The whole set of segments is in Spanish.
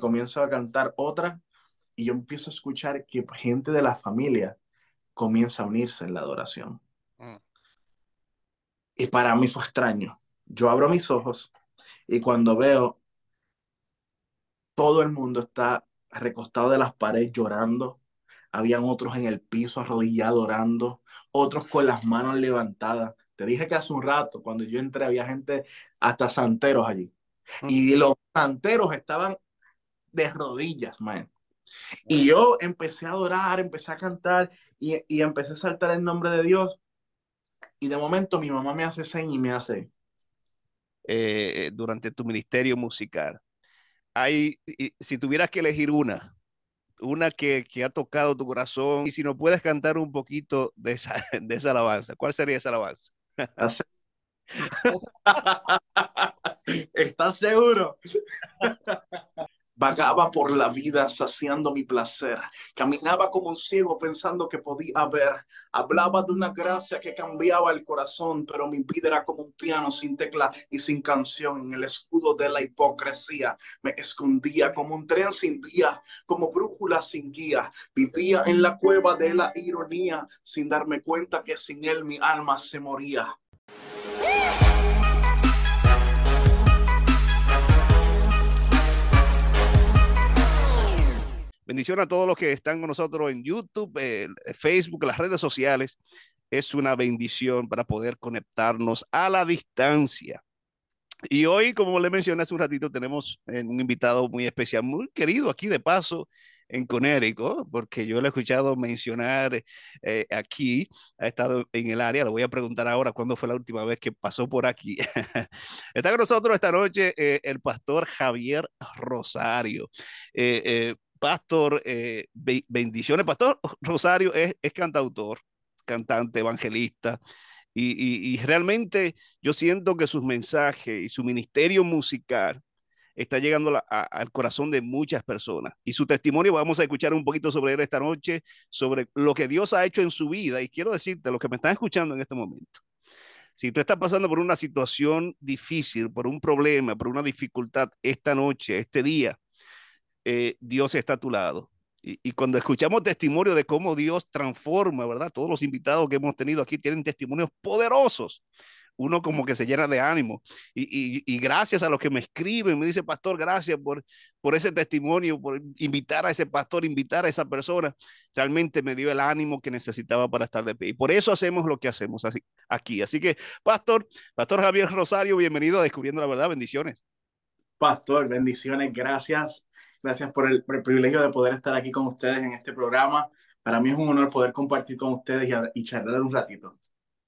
comienzo a cantar otra y yo empiezo a escuchar que gente de la familia comienza a unirse en la adoración. Mm. Y para mí fue extraño. Yo abro mis ojos y cuando veo todo el mundo está recostado de las paredes llorando, habían otros en el piso arrodillados orando, otros con las manos levantadas. Te dije que hace un rato, cuando yo entré, había gente hasta santeros allí. Y los santeros estaban de rodillas, man. Y yo empecé a adorar, empecé a cantar y, y, empecé a saltar el nombre de Dios. Y de momento mi mamá me hace señas y me hace. Eh, durante tu ministerio musical, hay, si tuvieras que elegir una, una que, que, ha tocado tu corazón y si no puedes cantar un poquito de esa, de esa alabanza, ¿cuál sería esa alabanza? ¿Estás seguro? Vagaba por la vida saciando mi placer. Caminaba como un ciego pensando que podía ver. Hablaba de una gracia que cambiaba el corazón, pero mi vida era como un piano sin tecla y sin canción. En el escudo de la hipocresía me escondía como un tren sin vía, como brújula sin guía. Vivía en la cueva de la ironía sin darme cuenta que sin él mi alma se moría. Bendición a todos los que están con nosotros en YouTube, eh, Facebook, las redes sociales. Es una bendición para poder conectarnos a la distancia. Y hoy, como le mencioné hace un ratito, tenemos eh, un invitado muy especial, muy querido aquí de paso en Conérico, porque yo lo he escuchado mencionar eh, aquí, ha estado en el área, le voy a preguntar ahora cuándo fue la última vez que pasó por aquí. Está con nosotros esta noche el pastor Javier Rosario. Pastor, eh, bendiciones. Pastor Rosario es, cantautor, cantante, evangelista. Y, realmente yo siento que sus mensajes y su ministerio musical está llegando al corazón de muchas personas. Y su testimonio, vamos a escuchar un poquito sobre él esta noche, sobre lo que Dios ha hecho en su vida. Y quiero decirte, los que me están escuchando en este momento, si tú estás pasando por una situación difícil, por un problema, por una dificultad esta noche, este día, eh, Dios está a tu lado. Y, cuando escuchamos testimonio de cómo Dios transforma, ¿verdad? Todos los invitados que hemos tenido aquí tienen testimonios poderosos. Uno como que se llena de ánimo. Y, gracias a los que me escriben, me dice, pastor, gracias por, por ese testimonio, por invitar a ese pastor, invitar a esa persona. Realmente me dio el ánimo que necesitaba para estar de pie. Y por eso hacemos lo que hacemos así, aquí. Así que, pastor, pastor Javier Rosario, bienvenido a Descubriendo la Verdad. Bendiciones. Pastor, bendiciones, gracias. Gracias por el, privilegio de poder estar aquí con ustedes en este programa. Para mí es un honor poder compartir con ustedes y, charlar un ratito.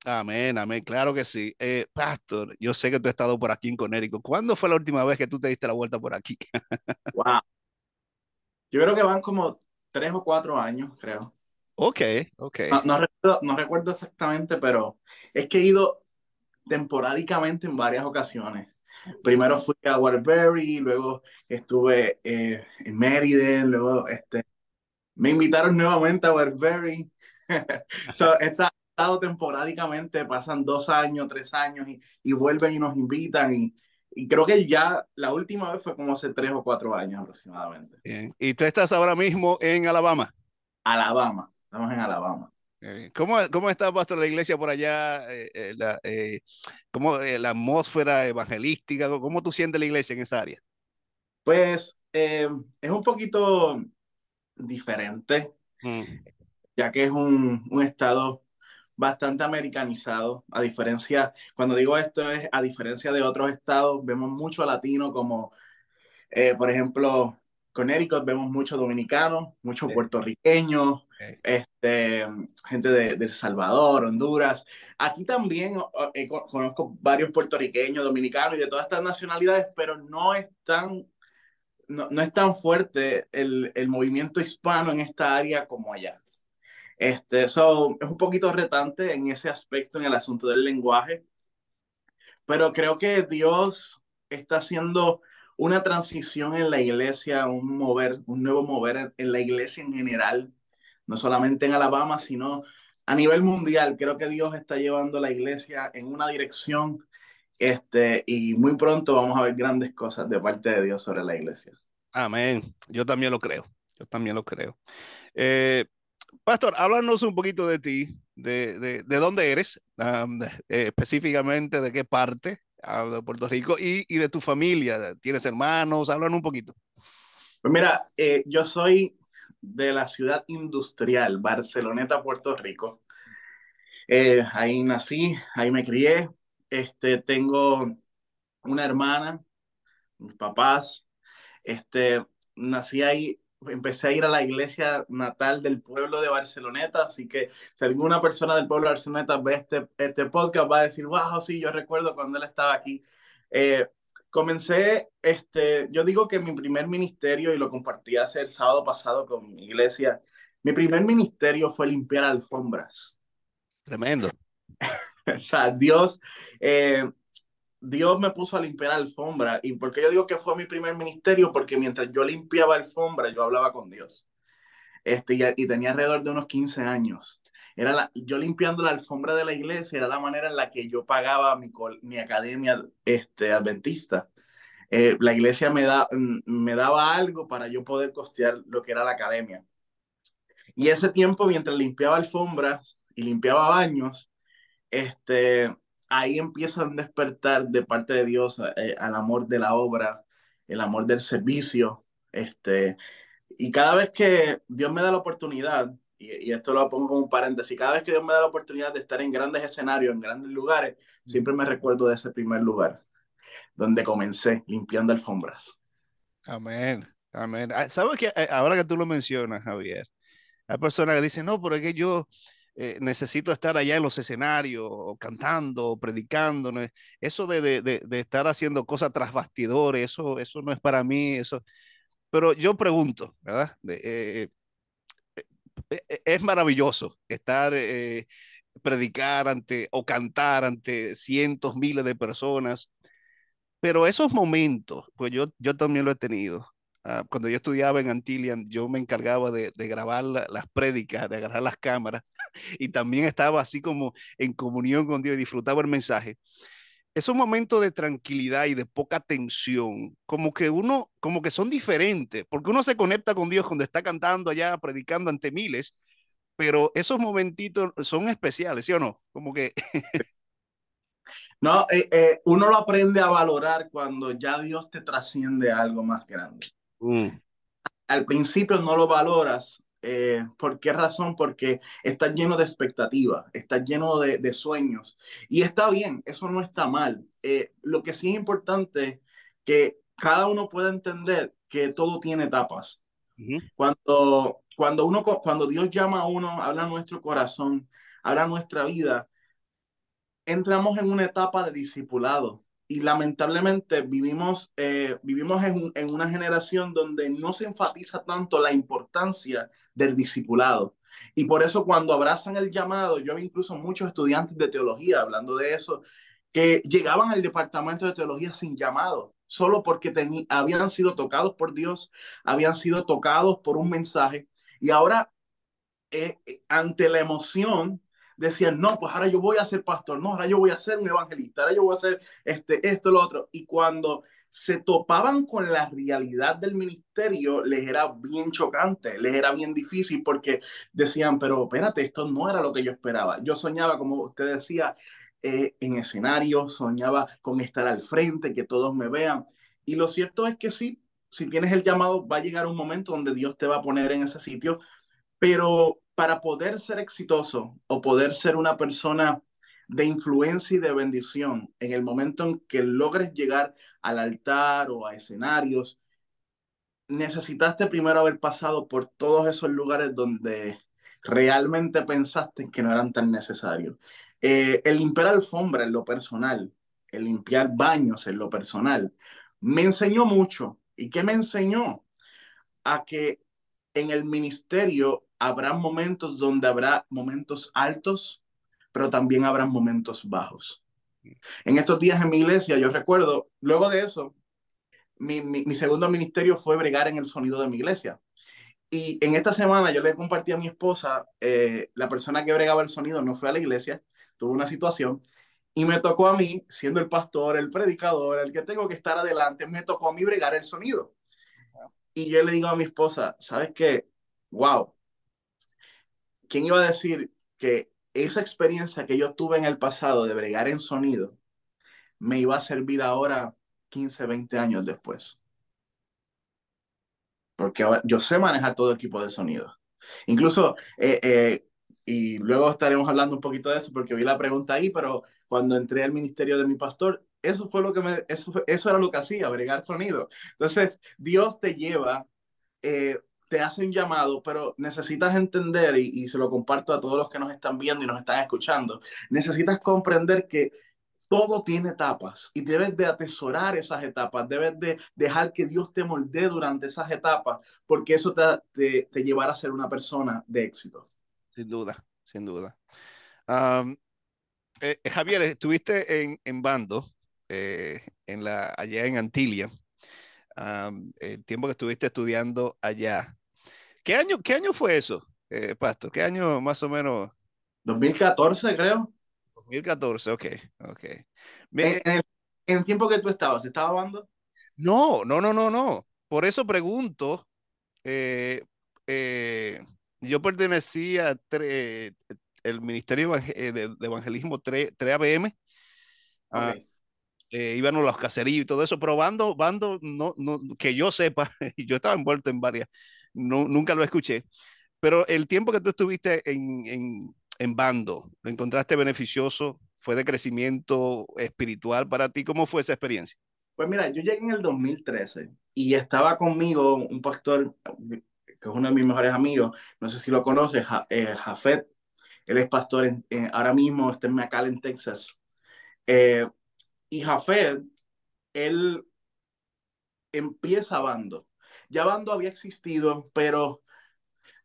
Amén, amén, claro que sí. Eh, Pastor, yo sé que tú has estado por aquí en Conérico. ¿Cuándo fue la última vez que tú te diste la vuelta por aquí? wow. Yo creo que van como tres o cuatro años, creo. Ok, ok. No, recuerdo, no recuerdo exactamente, pero es que he ido temporádicamente en varias ocasiones. Primero fui a Waterbury, luego estuve eh, en Meriden, luego este, me invitaron nuevamente a Waterbury. so, he estado temporádicamente, pasan dos años, tres años y, y vuelven y nos invitan y, y, creo que ya la última vez fue como hace tres o cuatro años aproximadamente. Bien. ¿Y tú estás ahora mismo en Alabama? Alabama, estamos en Alabama. ¿Cómo, ¿Cómo, está, pastor, la iglesia por allá? Eh, eh, la, eh, ¿cómo, la atmósfera evangelística? ¿Cómo tú sientes la iglesia en esa área? Pues es un poquito diferente, mm. ya que es un, un, estado bastante americanizado. A diferencia, cuando digo esto es a diferencia de otros estados, vemos mucho latino como, por ejemplo, Connecticut vemos mucho dominicano, mucho puertorriqueños, este, gente de, El Salvador, Honduras. Aquí también eh, conozco varios puertorriqueños, dominicanos y de todas estas nacionalidades, pero no es tan, no, no es tan fuerte el, el, movimiento hispano en esta área como allá. Este, so, es un poquito retante en ese aspecto, en el asunto del lenguaje, pero creo que Dios está haciendo una transición en la iglesia, un mover, un nuevo mover en la iglesia en general no solamente en Alabama, sino a nivel mundial. Creo que Dios está llevando la iglesia en una dirección este, y muy pronto vamos a ver grandes cosas de parte de Dios sobre la iglesia. Amén. Yo también lo creo. Yo también lo creo. Eh, Pastor, háblanos un poquito de ti, de, de, de dónde eres, eh, específicamente de qué parte de Puerto Rico y, y, de tu familia. ¿Tienes hermanos? Háblanos un poquito. Pues mira, eh, yo soy de la ciudad industrial, Barceloneta, Puerto Rico. Eh, ahí nací, ahí me crié. Este, tengo una hermana, mis papás. Este, nací ahí, empecé a ir a la iglesia natal del pueblo de Barceloneta, así que si alguna persona del pueblo de Barceloneta ve este, este podcast va a decir, wow, sí, yo recuerdo cuando él estaba aquí. Eh, comencé, este, yo digo que mi primer ministerio, y lo compartí hace el sábado pasado con mi iglesia, mi primer ministerio fue limpiar alfombras. Tremendo. o sea, Dios, eh, Dios me puso a limpiar alfombra. ¿Y por qué yo digo que fue mi primer ministerio? Porque mientras yo limpiaba alfombra, yo hablaba con Dios. Este, y, tenía alrededor de unos 15 años. Era la, yo limpiando la alfombra de la iglesia, era la manera en la que yo pagaba mi, mi academia este, adventista. Eh, la iglesia me, da, me daba algo para yo poder costear lo que era la academia. Y ese tiempo, mientras limpiaba alfombras y limpiaba baños, este, ahí empieza un despertar de parte de Dios eh, al amor de la obra, el amor del servicio. Este, y cada vez que Dios me da la oportunidad, y, y, esto lo pongo como un paréntesis, cada vez que Dios me da la oportunidad de estar en grandes escenarios, en grandes lugares, siempre me recuerdo de ese primer lugar, donde comencé limpiando alfombras. Amén, amén. Ah, ¿Sabes que eh, ahora que tú lo mencionas, Javier, hay personas que dicen, no, pero es que yo eh, necesito estar allá en los escenarios, cantando, predicando. Eso de, de, de, estar haciendo cosas tras bastidores, eso, eso no es para mí. Eso. Pero yo pregunto, ¿verdad? Eh, es maravilloso estar, eh, predicar ante o cantar ante cientos, miles de personas, pero esos momentos, pues yo, yo también lo he tenido. Uh, cuando yo estudiaba en Antillian, yo me encargaba de, de grabar la, las prédicas, de agarrar las cámaras, y también estaba así como en comunión con Dios y disfrutaba el mensaje esos momentos de tranquilidad y de poca tensión, como que uno, como que son diferentes, porque uno se conecta con Dios cuando está cantando allá, predicando ante miles, pero esos momentitos son especiales, ¿sí o no? Como que... no, eh, eh, uno lo aprende a valorar cuando ya Dios te trasciende a algo más grande. Mm. Al principio no lo valoras eh, ¿Por qué razón? Porque está lleno de expectativas, está lleno de, de, sueños. Y está bien, eso no está mal. Eh, lo que sí es importante que cada uno pueda entender que todo tiene etapas. Uh -huh. Cuando, cuando, uno, cuando Dios llama a uno, habla nuestro corazón, habla nuestra vida, entramos en una etapa de discipulado y lamentablemente vivimos, eh, vivimos en, en, una generación donde no se enfatiza tanto la importancia del discipulado. Y por eso cuando abrazan el llamado, yo vi incluso muchos estudiantes de teología hablando de eso, que llegaban al departamento de teología sin llamado, solo porque habían sido tocados por Dios, habían sido tocados por un mensaje. Y ahora, eh, ante la emoción, decían, no, pues ahora yo voy a ser pastor, no, ahora yo voy a ser un evangelista, ahora yo voy a hacer este, esto, lo otro. Y cuando se topaban con la realidad del ministerio, les era bien chocante, les era bien difícil porque decían, pero espérate, esto no era lo que yo esperaba. Yo soñaba, como usted decía, eh, en escenario, soñaba con estar al frente, que todos me vean. Y lo cierto es que sí, si tienes el llamado, va a llegar un momento donde Dios te va a poner en ese sitio, pero para poder ser exitoso o poder ser una persona de influencia y de bendición en el momento en que logres llegar al altar o a escenarios, necesitaste primero haber pasado por todos esos lugares donde realmente pensaste que no eran tan necesarios. Eh, el limpiar alfombra en lo personal, el limpiar baños en lo personal, me enseñó mucho. ¿Y qué me enseñó? A que en el ministerio habrá momentos donde habrá momentos altos, pero también habrá momentos bajos. En estos días en mi iglesia, yo recuerdo, luego de eso, mi, mi, mi, segundo ministerio fue bregar en el sonido de mi iglesia. Y en esta semana yo le compartí a mi esposa, eh, la persona que bregaba el sonido no fue a la iglesia, tuvo una situación, y me tocó a mí, siendo el pastor, el predicador, el que tengo que estar adelante, me tocó a mí bregar el sonido. Y yo le digo a mi esposa, ¿sabes qué? Wow. ¿Quién iba a decir que esa experiencia que yo tuve en el pasado de bregar en sonido me iba a servir ahora 15, 20 años después? Porque yo sé manejar todo equipo de sonido. Incluso, eh, eh, y luego estaremos hablando un poquito de eso porque vi la pregunta ahí, pero cuando entré al ministerio de mi pastor, eso fue lo que me, eso, eso era lo que hacía, bregar sonido. Entonces, Dios te lleva, eh, te hace un llamado, pero necesitas entender, y, y, se lo comparto a todos los que nos están viendo y nos están escuchando, necesitas comprender que todo tiene etapas y debes de atesorar esas etapas, debes de dejar que Dios te moldee durante esas etapas, porque eso te, te, te llevará a ser una persona de éxito. Sin duda, sin duda. Um, eh, Javier, estuviste en, en Bando, eh, en la, allá en Antilia, el tiempo que estuviste estudiando allá. ¿Qué año, qué año fue eso, eh, Pastor? ¿Qué año más o menos? 2014, creo. 2014, ok, ok. En, en, el, tiempo que tú estabas, ¿estaba Bando? No, no, no, no, no. Por eso pregunto, eh, eh, yo pertenecía a el Ministerio de, de Evangelismo 3, 3 ABM. Okay. Ah, eh, íbamos a los caseríos y todo eso, pero Bando, Bando no, no, que yo sepa, yo estaba envuelto en varias, no, nunca lo escuché, pero el tiempo que tú estuviste en, en, en Bando, ¿lo encontraste beneficioso? ¿Fue de crecimiento espiritual para ti? ¿Cómo fue esa experiencia? Pues mira, yo llegué en el 2013 y estaba conmigo un pastor que es uno de mis mejores amigos, no sé si lo conoces, ja, eh, Jafet, él es pastor en, en, ahora mismo, está en McAllen, Texas. Eh, y Jafet, él empieza Bando. Ya Bando había existido, pero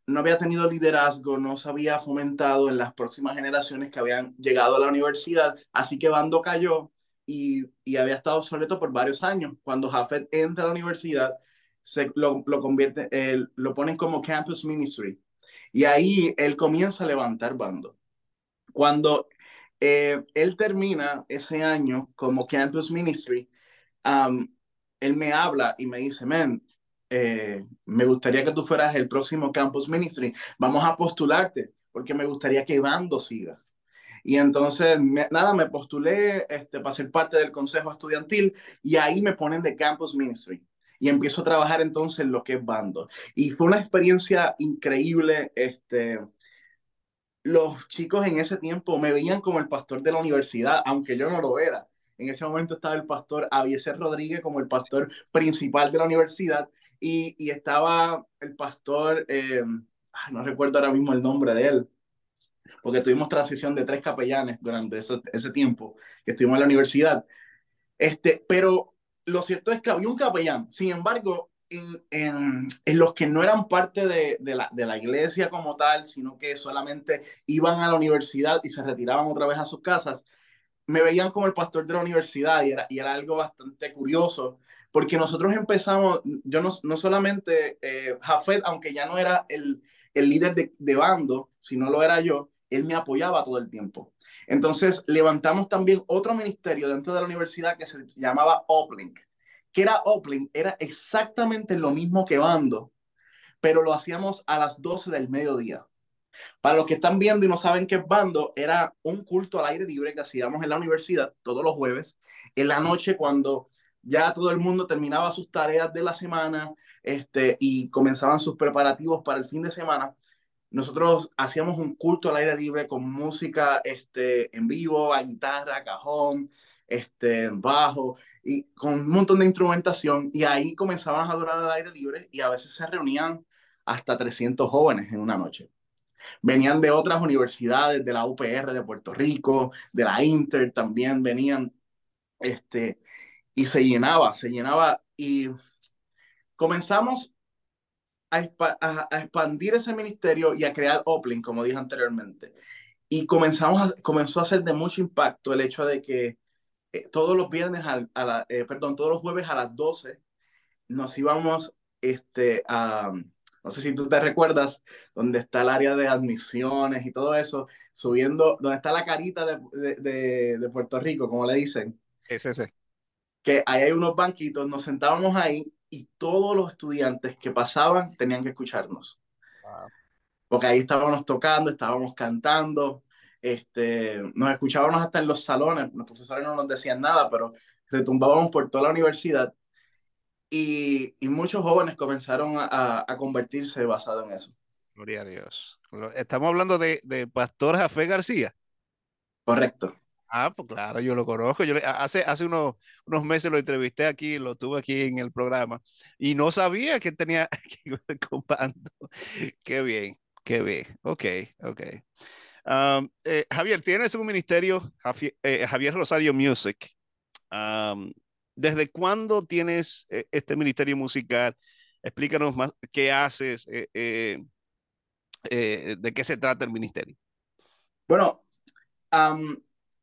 no había tenido liderazgo, no se había fomentado en las próximas generaciones que habían llegado a la universidad, así que Bando cayó y, y había estado obsoleto por varios años. Cuando Jafet entra a la universidad, se, lo, lo, convierte, eh, lo ponen como campus ministry. Y ahí él comienza a levantar bando. Cuando eh, él termina ese año como campus ministry, um, él me habla y me dice, men, eh, me gustaría que tú fueras el próximo campus ministry. Vamos a postularte porque me gustaría que Bando siga. Y entonces, nada, me postulé este, para ser parte del consejo estudiantil y ahí me ponen de campus ministry y empiezo a trabajar entonces en lo que es bando. Y fue una experiencia increíble. Este, los chicos en ese tiempo me veían como el pastor de la universidad, aunque yo no lo era. En ese momento estaba el pastor Avieser Rodríguez como el pastor principal de la universidad y, y estaba el pastor, eh, no recuerdo ahora mismo el nombre de él, porque tuvimos transición de tres capellanes durante ese, ese tiempo que estuvimos en la universidad. Este, pero lo cierto es que había un capellán. Sin embargo, en, en, en los que no eran parte de, de, la, de, la, iglesia como tal, sino que solamente iban a la universidad y se retiraban otra vez a sus casas, me veían como el pastor de la universidad y era, y era algo bastante curioso, porque nosotros empezamos, yo no, no solamente, eh, Jafet, aunque ya no era el, el líder de, de bando, sino lo era yo, él me apoyaba todo el tiempo. Entonces levantamos también otro ministerio dentro de la universidad que se llamaba Oplink. ¿Qué era Oplink? Era exactamente lo mismo que Bando, pero lo hacíamos a las 12 del mediodía. Para los que están viendo y no saben qué es Bando, era un culto al aire libre que hacíamos en la universidad todos los jueves, en la noche cuando ya todo el mundo terminaba sus tareas de la semana este, y comenzaban sus preparativos para el fin de semana nosotros hacíamos un culto al aire libre con música este, en vivo, a guitarra, cajón, este, bajo, y con un montón de instrumentación. Y ahí comenzaban a adorar al aire libre y a veces se reunían hasta 300 jóvenes en una noche. Venían de otras universidades, de la UPR de Puerto Rico, de la Inter también venían, este, y se llenaba, se llenaba. Y comenzamos a, a, expandir ese ministerio y a crear Oplink, como dije anteriormente. Y comenzamos comenzó a ser de mucho impacto el hecho de que eh, todos los viernes, a, a la, eh, perdón, todos los jueves a las 12 nos íbamos este, a, no sé si tú te recuerdas, donde está el área de admisiones y todo eso, subiendo, donde está la carita de, de, de, de Puerto Rico, como le dicen. Es ese. Que ahí hay unos banquitos, nos sentábamos ahí y todos los estudiantes que pasaban tenían que escucharnos. Porque ahí estábamos tocando, estábamos cantando, este, nos escuchábamos hasta en los salones, los profesores no nos decían nada, pero retumbábamos por toda la universidad y, y muchos jóvenes comenzaron a, a, convertirse basado en eso. Gloria a Dios. Estamos hablando de, de Pastor Jafé García. Correcto. Ah, pues claro, yo lo conozco. Yo hace, hace unos, unos meses lo entrevisté aquí, lo tuve aquí en el programa y no sabía que tenía que ver con Qué bien, qué bien. Ok, ok. Eh, Javier, tienes un ministerio, eh, Javier, Rosario Music. ¿Desde cuándo tienes eh, este ministerio musical? Explícanos más qué haces, de qué se trata el ministerio. Bueno,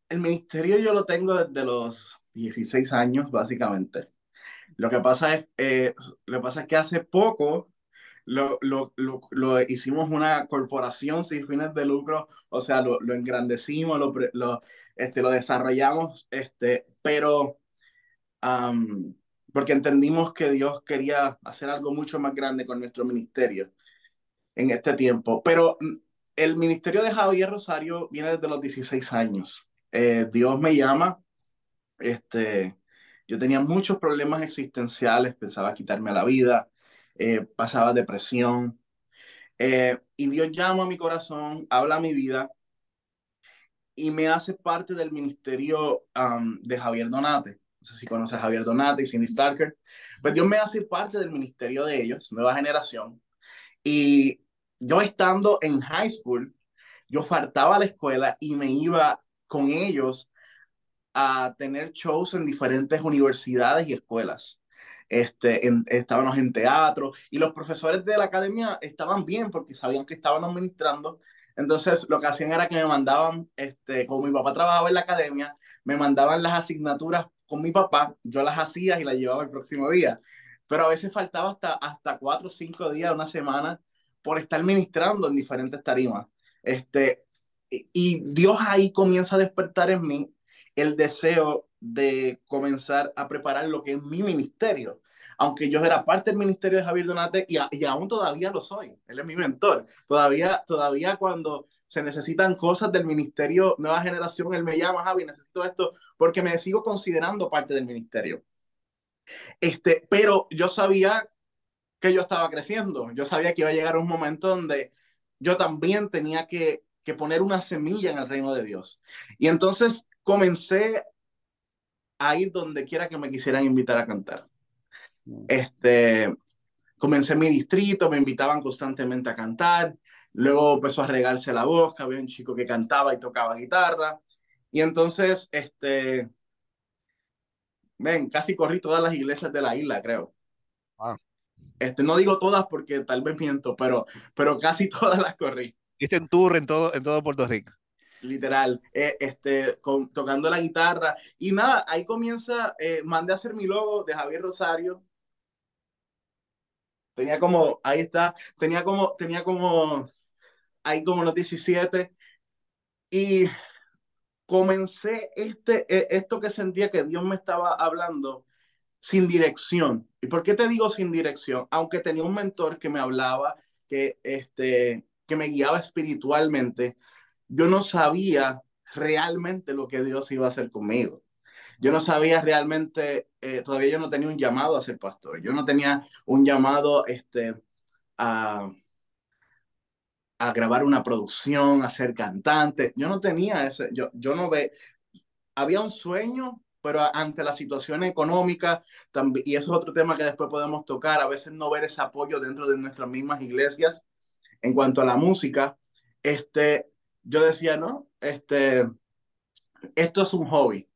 el ministerio yo lo tengo desde los 16 años, básicamente. Lo que pasa es, lo que, pasa es que hace poco lo, lo, lo, lo, hicimos una corporación sin fines de lucro, o sea, lo, engrandecimos, lo, este, lo desarrollamos, este, pero porque entendimos que Dios quería hacer algo mucho más grande con nuestro ministerio en este tiempo. Pero mm, el ministerio de Javier Rosario viene desde los 16 años. Eh, Dios me llama, este, yo tenía muchos problemas existenciales, pensaba quitarme la vida, eh, pasaba depresión. Eh, y Dios llama a mi corazón, habla a mi vida y me hace parte del ministerio de Javier Donate. No sé si conoces a Javier Donate y Cindy Starker. Pues Dios me hace parte del ministerio de ellos, nueva generación. Y yo estando en high school, yo faltaba a la escuela y me iba con ellos a tener shows en diferentes universidades y escuelas este, estábamos en teatro y los profesores de la academia estaban bien porque sabían que estaban administrando. Entonces lo que hacían era que me mandaban, este, como mi papá trabajaba en la academia, me mandaban las asignaturas con mi papá, yo las hacía y las llevaba el próximo día. Pero a veces faltaba hasta, hasta cuatro o cinco días, una semana, por estar ministrando en diferentes tarimas. Este, y Dios ahí comienza a despertar en mí el deseo de comenzar a preparar lo que es mi ministerio. Aunque yo era parte del ministerio de Javier Donate y, y aún todavía lo soy, él es mi mentor. Todavía, todavía cuando se necesitan cosas del ministerio Nueva Generación, él me llama, Javi, necesito esto, porque me sigo considerando parte del ministerio. Este, pero yo sabía que yo estaba creciendo, yo sabía que iba a llegar un momento donde yo también tenía que, que poner una semilla en el reino de Dios. Y entonces comencé a ir donde quiera que me quisieran invitar a cantar. Mm. Este, comencé mi distrito, me invitaban constantemente a cantar, luego empezó a regarse la voz, había un chico que cantaba y tocaba guitarra, y entonces, este, ven, casi corrí todas las iglesias de la isla, creo. Este, no digo todas porque tal vez miento, pero, pero casi todas las corrí. Hiciste en tour en todo, en todo Puerto Rico literal, eh, este, tocando la guitarra. Y nada, ahí comienza, eh, mandé a hacer mi logo de Javier Rosario. Tenía como, ahí está, tenía como, tenía como, ahí como los 17. Y comencé este, e, esto que sentía que Dios me estaba hablando sin dirección. ¿Y por qué te digo sin dirección? Aunque tenía un mentor que me hablaba, que, este, que me guiaba espiritualmente, yo no sabía realmente lo que Dios iba a hacer conmigo. Yo no sabía realmente, eh, todavía yo no tenía un llamado a ser pastor. Yo no tenía un llamado este, a, a grabar una producción, a ser cantante. Yo no tenía ese, yo, yo no ve, había un sueño, pero ante la situación económica, también, y eso es otro tema que después podemos tocar, a veces no ver ese apoyo dentro de nuestras mismas iglesias en cuanto a la música, este, yo decía, no, este, esto es un hobby,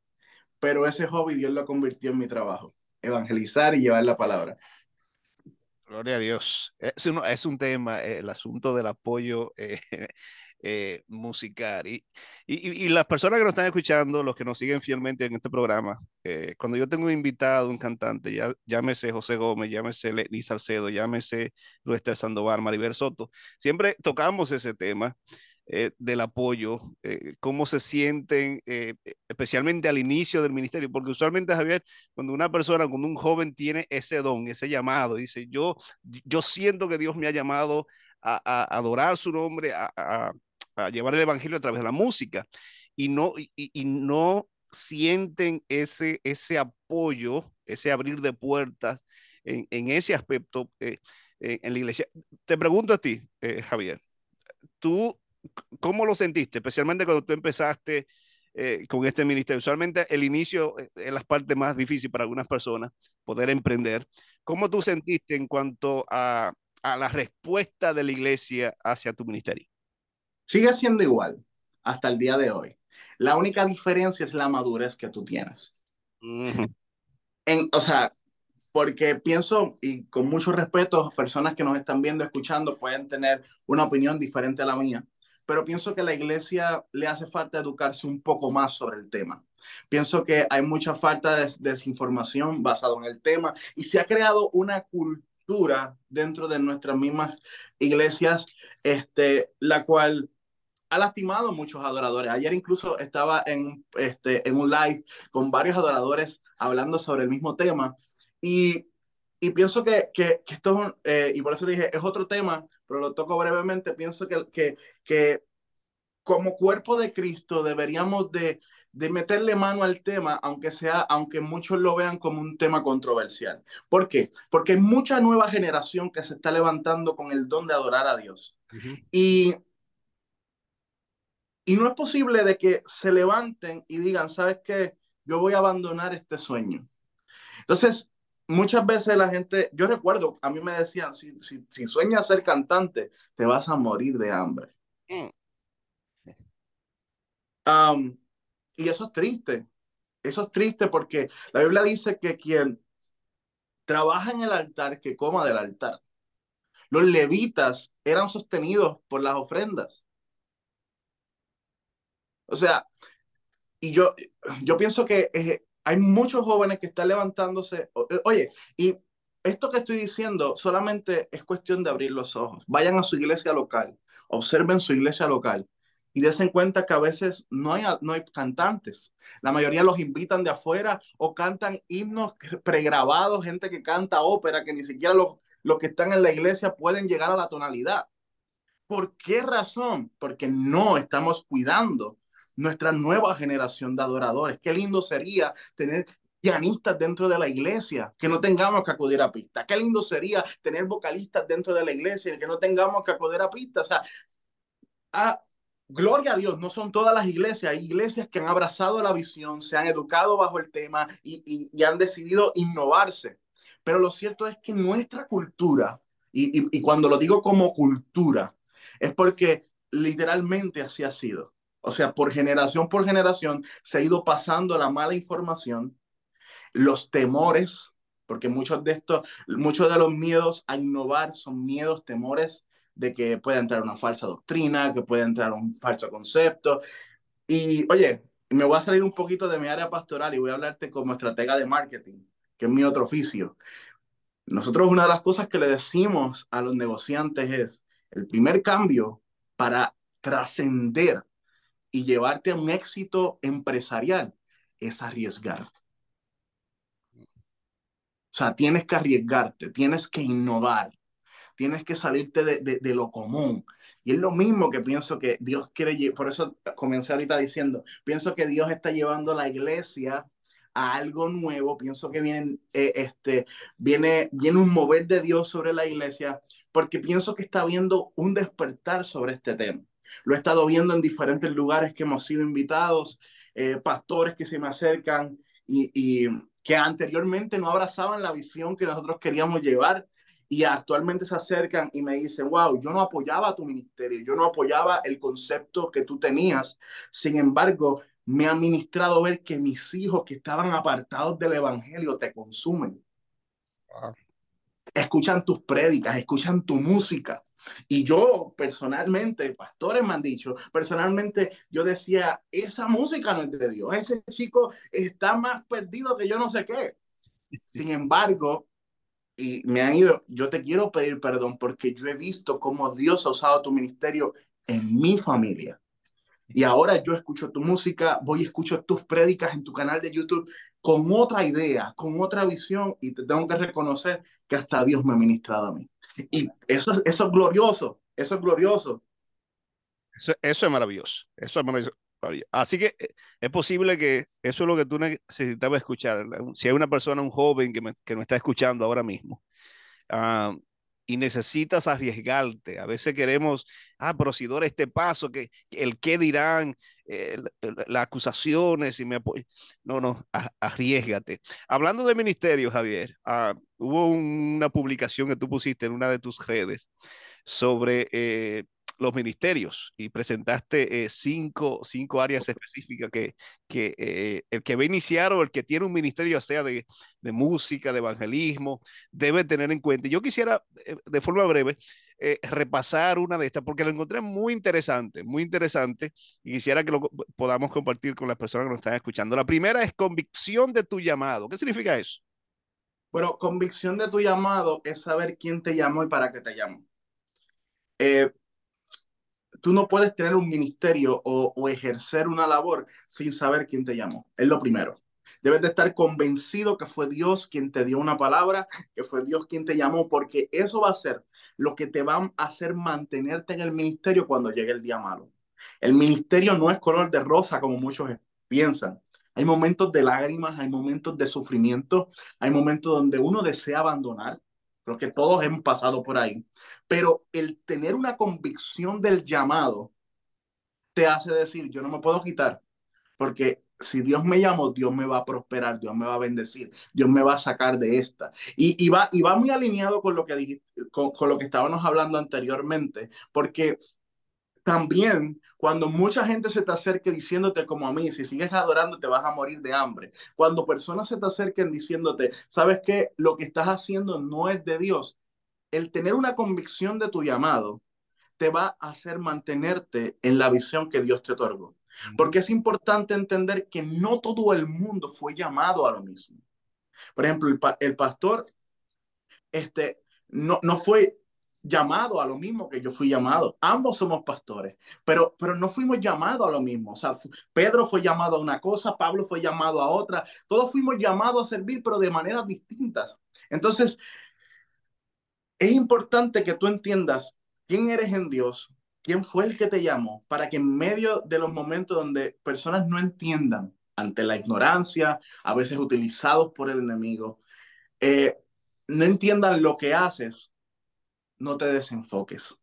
pero ese hobby Dios lo convirtió en mi trabajo, evangelizar y llevar la palabra. Gloria a Dios. Es un, es un tema, eh, el asunto del apoyo eh, eh, musical. Y, y, y, las personas que nos están escuchando, los que nos siguen fielmente en este programa, cuando yo tengo un invitado, un cantante, ya, llámese José Gómez, llámese Lenny Salcedo, llámese Luester Sandoval, Maribel Soto, siempre tocamos ese tema eh, del apoyo, eh, cómo se sienten, eh, especialmente al inicio del ministerio, porque usualmente, Javier, cuando una persona, cuando un joven tiene ese don, ese llamado, dice, yo, yo siento que Dios me ha llamado a, adorar su nombre, a, llevar el evangelio a través de la música, y no, y, no sienten ese, ese apoyo, ese abrir de puertas en, ese aspecto en la iglesia. Te pregunto a ti, Javier, ¿tú cómo lo sentiste, especialmente cuando tú empezaste eh, con este ministerio? Usualmente el inicio es la parte más difícil para algunas personas, poder emprender. ¿Cómo tú sentiste en cuanto a, a la respuesta de la iglesia hacia tu ministerio? Sigue siendo igual hasta el día de hoy. La única diferencia es la madurez que tú tienes. En, o sea, porque pienso, y con mucho respeto, personas que nos están viendo, escuchando, pueden tener una opinión diferente a la mía, pero pienso que a la iglesia le hace falta educarse un poco más sobre el tema. Pienso que hay mucha falta de desinformación basada en el tema y se ha creado una cultura dentro de nuestras mismas iglesias, este, la cual ha lastimado a muchos adoradores. Ayer incluso estaba en, este, en un live con varios adoradores hablando sobre el mismo tema y, y pienso que, que, que esto es un, eh, y por eso dije, es otro tema, pero lo toco brevemente, pienso que, que, que como cuerpo de Cristo deberíamos de, de meterle mano al tema, aunque sea, aunque muchos lo vean como un tema controversial. ¿Por qué? Porque hay mucha nueva generación que se está levantando con el don de adorar a Dios. Uh -huh. Y y no es posible de que se levanten y digan, ¿sabes qué? Yo voy a abandonar este sueño. Entonces, muchas veces la gente, yo recuerdo, a mí me decían, si, si, si sueñas ser cantante, te vas a morir de hambre. Mm. Um, y eso es triste. Eso es triste porque la Biblia dice que quien trabaja en el altar, que coma del altar. Los levitas eran sostenidos por las ofrendas. O sea, y yo, yo pienso que hay muchos jóvenes que están levantándose. Eh, oye, y esto que estoy diciendo solamente es cuestión de abrir los ojos. Vayan a su iglesia local, observen su iglesia local y desen cuenta que a veces no hay, no hay cantantes. La mayoría los invitan de afuera o cantan himnos pregrabados, gente que canta ópera, que ni siquiera los, los que están en la iglesia pueden llegar a la tonalidad. ¿Por qué razón? Porque no estamos cuidando nuestra nueva generación de adoradores. Qué lindo sería tener pianistas dentro de la iglesia, que no tengamos que acudir a pistas. Qué lindo sería tener vocalistas dentro de la iglesia, que no tengamos que acudir a pistas. O sea, a, gloria a Dios, no son todas las iglesias. Hay iglesias que han abrazado la visión, se han educado bajo el tema y, y, y han decidido innovarse. Pero lo cierto es que nuestra cultura, y, y cuando lo digo como cultura, es porque literalmente así ha sido o sea, por generación por generación se ha ido pasando la mala información, los temores, porque muchos de estos, muchos de los miedos a innovar son miedos, temores de que pueda entrar una falsa doctrina, que pueda entrar un falso concepto. Y oye, me voy a salir un poquito de mi área pastoral y voy a hablarte como estratega de marketing, que es mi otro oficio. Nosotros una de las cosas que le decimos a los negociantes es, el primer cambio para trascender y llevarte a un éxito empresarial es arriesgar. O sea, tienes que arriesgarte, tienes que innovar, tienes que salirte de, de, lo común. Y es lo mismo que pienso que Dios quiere, por eso comencé ahorita diciendo, pienso que Dios está llevando a la iglesia a algo nuevo, pienso que viene, eh, este, viene, viene un mover de Dios sobre la iglesia, porque pienso que está habiendo un despertar sobre este tema. Lo he estado viendo en diferentes lugares que hemos sido invitados, eh, pastores que se me acercan y, y, que anteriormente no abrazaban la visión que nosotros queríamos llevar y actualmente se acercan y me dicen, wow, yo no apoyaba tu ministerio, yo no apoyaba el concepto que tú tenías. Sin embargo, me ha ministrado ver que mis hijos que estaban apartados del evangelio te consumen. Escuchan tus prédicas, escuchan tu música. Y yo personalmente, pastores me han dicho, personalmente yo decía, esa música no es de Dios, ese chico está más perdido que yo no sé qué. Sin embargo, y me han ido, yo te quiero pedir perdón porque yo he visto cómo Dios ha usado tu ministerio en mi familia. Y ahora yo escucho tu música, voy y escucho tus prédicas en tu canal de YouTube con otra idea, con otra visión y te tengo que reconocer que hasta Dios me ha ministrado a mí. Y eso, eso es glorioso, eso es glorioso. Eso, es maravilloso, eso es maravilloso. Así que eh, es posible que eso es lo que tú necesitabas escuchar. Si hay una persona, un joven que me, que me está escuchando ahora mismo, uh, y necesitas arriesgarte. A veces queremos, ah, pero si doy este paso, que, el qué dirán, eh, las acusaciones, y me No, no, arriesgate. Hablando de ministerio, Javier, ah, hubo una publicación que tú pusiste en una de tus redes sobre eh, los ministerios y presentaste eh, cinco, cinco, áreas específicas que, que eh, el que va a iniciar o el que tiene un ministerio, sea de, de música, de evangelismo, debe tener en cuenta. Yo quisiera, eh, de forma breve, repasar una de estas porque lo encontré muy interesante, muy interesante y quisiera que lo podamos compartir con las personas que nos están escuchando. La primera es convicción de tu llamado. ¿Qué significa eso? Bueno, convicción de tu llamado es saber quién te llamó y para qué te llamó. Eh, tú no puedes tener un ministerio o, ejercer una labor sin saber quién te llamó. Es lo primero. Debes de estar convencido que fue Dios quien te dio una palabra, que fue Dios quien te llamó, porque eso va a ser lo que te va a hacer mantenerte en el ministerio cuando llegue el día malo. El ministerio no es color de rosa como muchos piensan. Hay momentos de lágrimas, hay momentos de sufrimiento, hay momentos donde uno desea abandonar, Creo que todos hemos pasado por ahí. Pero el tener una convicción del llamado te hace decir, yo no me puedo quitar, porque si Dios me llamó, Dios me va a prosperar, Dios me va a bendecir, Dios me va a sacar de esta. Y, va, y va muy alineado con lo que, con, con lo que estábamos hablando anteriormente, porque también cuando mucha gente se te acerque diciéndote como a mí, si sigues adorando te vas a morir de hambre. Cuando personas se te acerquen diciéndote, sabes que lo que estás haciendo no es de Dios, el tener una convicción de tu llamado te va a hacer mantenerte en la visión que Dios te otorgó. Porque es importante entender que no todo el mundo fue llamado a lo mismo. Por ejemplo, el, el pastor este, no, no fue llamado a lo mismo que yo fui llamado. Ambos somos pastores, pero, pero no fuimos llamados a lo mismo. O sea, Pedro fue llamado a una cosa, Pablo fue llamado a otra. Todos fuimos llamados a servir, pero de maneras distintas. Entonces, es importante que tú entiendas quién eres en Dios, quién fue el que te llamó, para que en medio de los momentos donde personas no entiendan ante la ignorancia, a veces utilizados por el enemigo, eh, no entiendan lo que haces, no te desenfoques.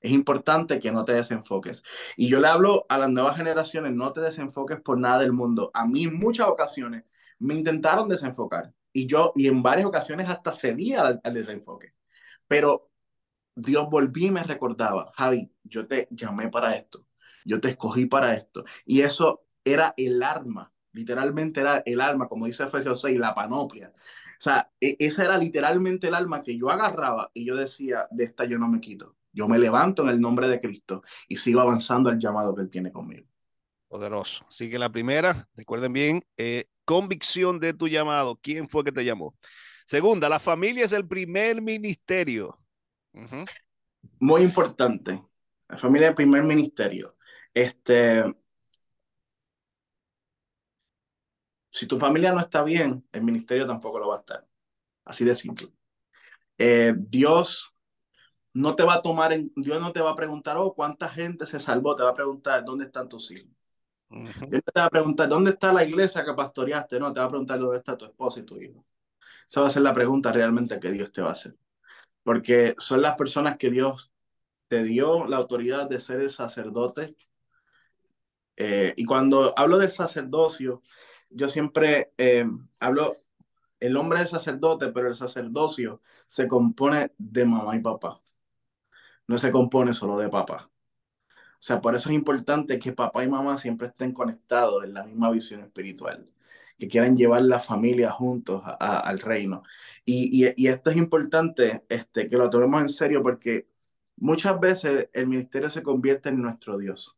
Es importante que no te desenfoques. Y yo le hablo a las nuevas generaciones, no te desenfoques por nada del mundo. A mí en muchas ocasiones me intentaron desenfocar y yo, y en varias ocasiones hasta cedía al, al desenfoque. Pero Dios volví y me recordaba, Javi, yo te llamé para esto, yo te escogí para esto. Y eso era el arma, literalmente era el arma, como dice Efesios 6, la panoplia sea, e, esa era literalmente el alma que yo agarraba y yo decía, de esta yo no me quito. Yo me levanto en el nombre de Cristo y sigo avanzando al llamado que Él tiene conmigo. Poderoso. Así que la primera, recuerden bien, eh, convicción de tu llamado. ¿Quién fue que te llamó? Segunda, la familia es el primer ministerio. Muy importante. La familia es el primer ministerio. Este, Si tu familia no está bien, el ministerio tampoco lo va a estar. Así de simple. Eh, Dios no te va a tomar, en, Dios no te va a preguntar, oh, ¿cuánta gente se salvó? Te va a preguntar, ¿dónde están tus hijos? Dios te va a preguntar, ¿dónde está la iglesia que pastoreaste? No, te va a preguntar, ¿dónde está tu esposa y tu hijo? Esa va a ser la pregunta realmente que Dios te va a hacer. Porque son las personas que Dios te dio la autoridad de ser el sacerdote. Eh, y cuando hablo del sacerdocio, yo siempre eh, hablo, el hombre es sacerdote, pero el sacerdocio se compone de mamá y papá. No se compone solo de papá. O sea, por eso es importante que papá y mamá siempre estén conectados en la misma visión espiritual, que quieran llevar la familia juntos al reino. Y, y, y, esto es importante este, que lo tomemos en serio porque muchas veces el ministerio se convierte en nuestro Dios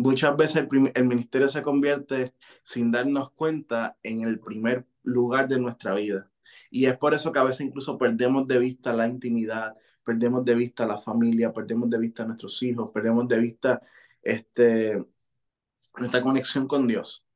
muchas veces el, ministerio se convierte sin darnos cuenta en el primer lugar de nuestra vida. Y es por eso que a veces incluso perdemos de vista la intimidad, perdemos de vista la familia, perdemos de vista a nuestros hijos, perdemos de vista este, nuestra conexión con Dios.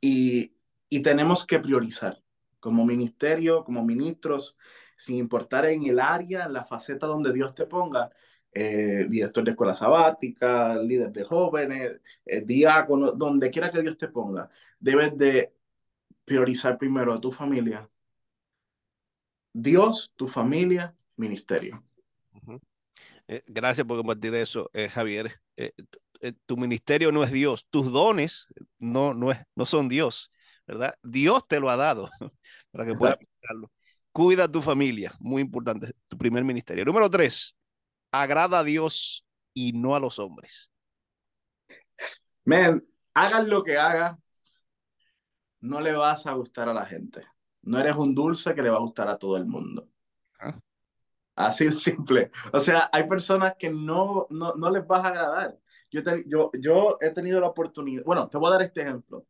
Y, y tenemos que priorizar como ministerio, como ministros, sin importar en el área, en la faceta donde Dios te ponga, eh, director de escuela sabática, líder de jóvenes, eh, diácono, donde quiera que Dios te ponga, debes de priorizar primero a tu familia, Dios, tu familia, ministerio. Eh, gracias por compartir eso, Javier. Tu ministerio no es Dios, tus dones no, no, es, no son Dios, ¿verdad? Dios te lo ha dado para que puedas Cuida a tu familia, muy importante, tu primer ministerio. Número tres, agrada a Dios y no a los hombres. Men, hagan lo que hagas, no le vas a gustar a la gente. No eres un dulce que le va a gustar a todo el mundo. Ah. Así de simple. O sea, hay personas que no, no, no les vas a agradar. Yo, yo, yo he tenido la oportunidad. Bueno, te voy a dar este ejemplo.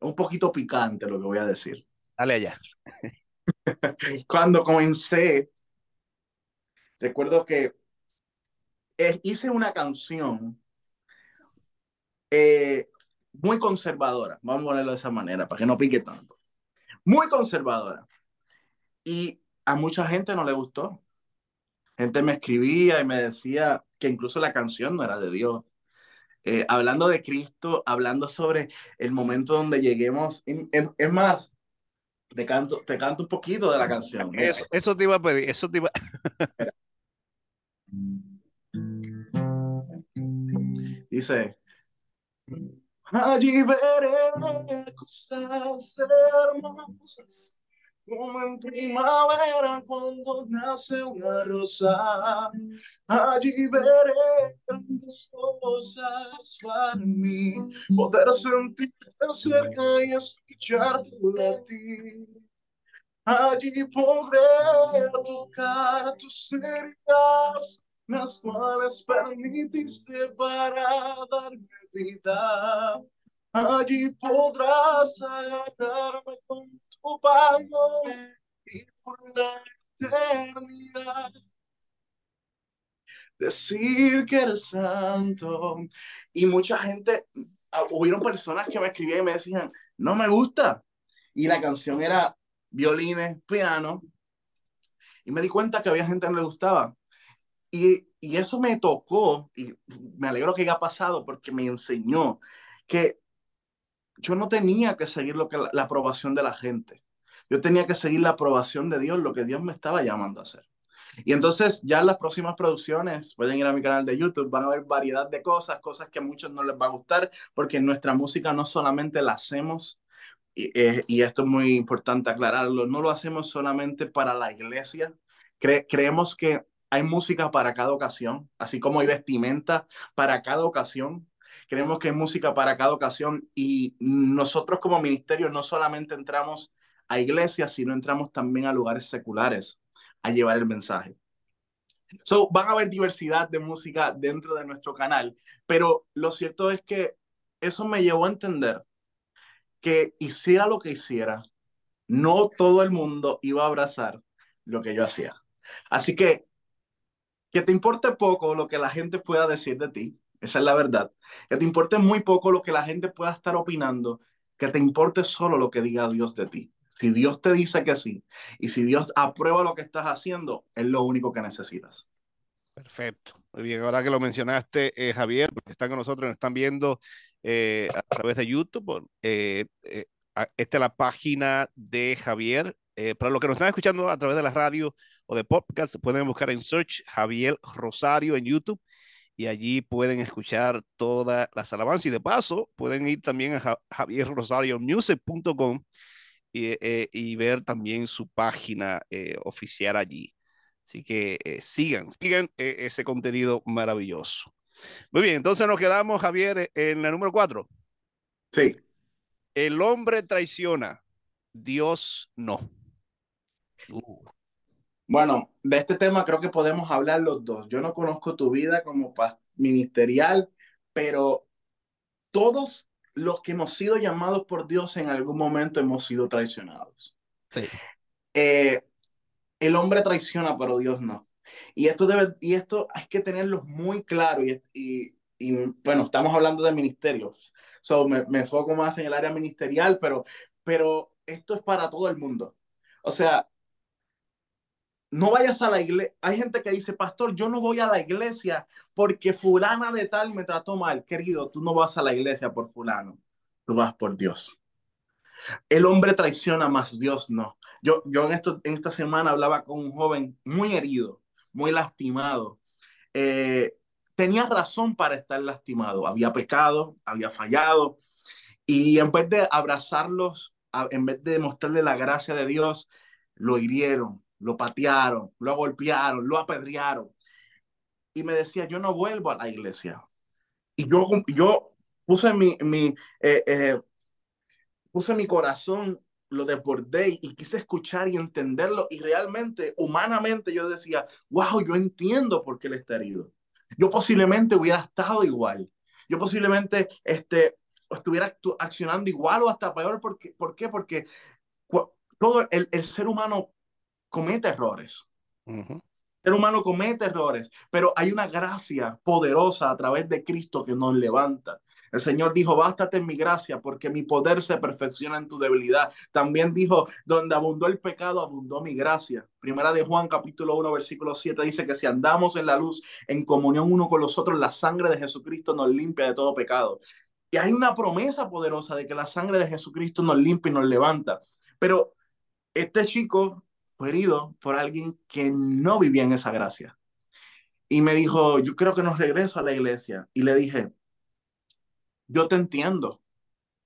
Un poquito picante lo que voy a decir. Dale allá. Cuando comencé, recuerdo que eh, hice una canción eh, muy conservadora, vamos a ponerlo de esa manera, para que no pique tanto. Muy conservadora. Y a mucha gente no le gustó. Gente me escribía y me decía que incluso la canción no era de Dios. Eh, hablando de Cristo, hablando sobre el momento donde lleguemos. Es más, te canto, te canto un poquito de la canción. Eso, eso te iba a pedir, eso te iba Dice, allí veré cosas hermosas como en primavera cuando nace una rosa. Allí veré grandes cosas para mí, poder sentirte cerca y escuchar tu latir. Allí podré tocar tus heridas, las cuales permitiste para darme vida. Allí podrás agarrarme con tu mano y por la eternidad decir que eres santo. Y mucha gente, ah, hubieron personas que me escribían y me decían, no me gusta. Y la canción era violines, piano. Y me di cuenta que había gente que no le gustaba. Y, eso me tocó, y me alegro que haya pasado porque me enseñó que yo no tenía que seguir lo que la, aprobación de la gente. Yo tenía que seguir la aprobación de Dios, lo que Dios me estaba llamando a hacer. Y entonces ya en las próximas producciones, pueden ir a mi canal de YouTube, van a ver variedad de cosas, cosas que a muchos no les va a gustar, porque nuestra música no solamente la hacemos, y, eh, y esto es muy importante aclararlo, no lo hacemos solamente para la iglesia. creemos que hay música para cada ocasión, así como hay vestimenta para cada ocasión. Creemos que hay música para cada ocasión y nosotros como ministerio no solamente entramos a iglesias, sino entramos también a lugares seculares a llevar el mensaje. So, van a haber diversidad de música dentro de nuestro canal, pero lo cierto es que eso me llevó a entender que hiciera lo que hiciera, no todo el mundo iba a abrazar lo que yo hacía. Así que que te importe poco lo que la gente pueda decir de ti, esa es la verdad. Que te importe muy poco lo que la gente pueda estar opinando, que te importe solo lo que diga Dios de ti. Si Dios te dice que sí y si Dios aprueba lo que estás haciendo, es lo único que necesitas. Perfecto. Muy bien, ahora que lo mencionaste, eh, Javier, porque están con nosotros, nos están viendo eh, a través de YouTube. Eh, esta es la página de Javier. para los que nos están escuchando a través de la radio o de podcast, pueden buscar en search Javier Rosario en YouTube y allí pueden escuchar todas las alabanzas. Y de paso, pueden ir también a javierrosariomusic.com y, eh, y ver también su página eh, oficial allí. Así que eh, sigan, sigan ese contenido maravilloso. Muy bien, entonces nos quedamos, Javier, en la número cuatro. Sí. El hombre traiciona, Dios no. Uh. Bueno, de este tema creo que podemos hablar los dos. Yo no conozco tu vida como ministerial, pero todos los que hemos sido llamados por Dios en algún momento hemos sido traicionados. Sí. Eh, el hombre traiciona, pero Dios no. Y esto, debe, y esto hay que tenerlo muy claro. Y, y, y bueno, estamos hablando de ministerios. So, me, me enfoco más en el área ministerial, pero, pero esto es para todo el mundo. O sea, no vayas a la iglesia. Hay gente que dice, pastor, yo no voy a la iglesia porque fulana de tal me trató mal. Querido, tú no vas a la iglesia por fulano, tú vas por Dios. El hombre traiciona, más Dios no. Yo, yo en, esto, en esta semana hablaba con un joven muy herido, muy lastimado. Eh, tenía razón para estar lastimado. Había pecado, había fallado. Y en vez de abrazarlos, en vez de mostrarle la gracia de Dios, lo hirieron, lo patearon, lo golpearon, lo apedrearon. Y me decía, yo no vuelvo a la iglesia. Y yo, yo puse mi, mi, eh, eh, puse mi corazón, lo desbordé y quise escuchar y entenderlo. Y realmente, humanamente, yo decía, wow, yo entiendo por qué él está herido. Yo posiblemente hubiera estado igual. Yo posiblemente este, estuviera accionando igual o hasta peor. Porque, ¿Por qué? Porque todo el, el ser humano comete errores. El ser humano comete errores, pero hay una gracia poderosa a través de Cristo que nos levanta. El Señor dijo, bástate en mi gracia porque mi poder se perfecciona en tu debilidad. También dijo, donde abundó el pecado, abundó mi gracia. Primera de Juan capítulo 1 versículo 7 dice que si andamos en la luz, en comunión uno con los otros, la sangre de Jesucristo nos limpia de todo pecado. Y hay una promesa poderosa de que la sangre de Jesucristo nos limpia y nos levanta. Pero este chico fue herido por alguien que no vivía en esa gracia. Y me dijo, yo creo que no regreso a la iglesia. Y le dije, yo te entiendo.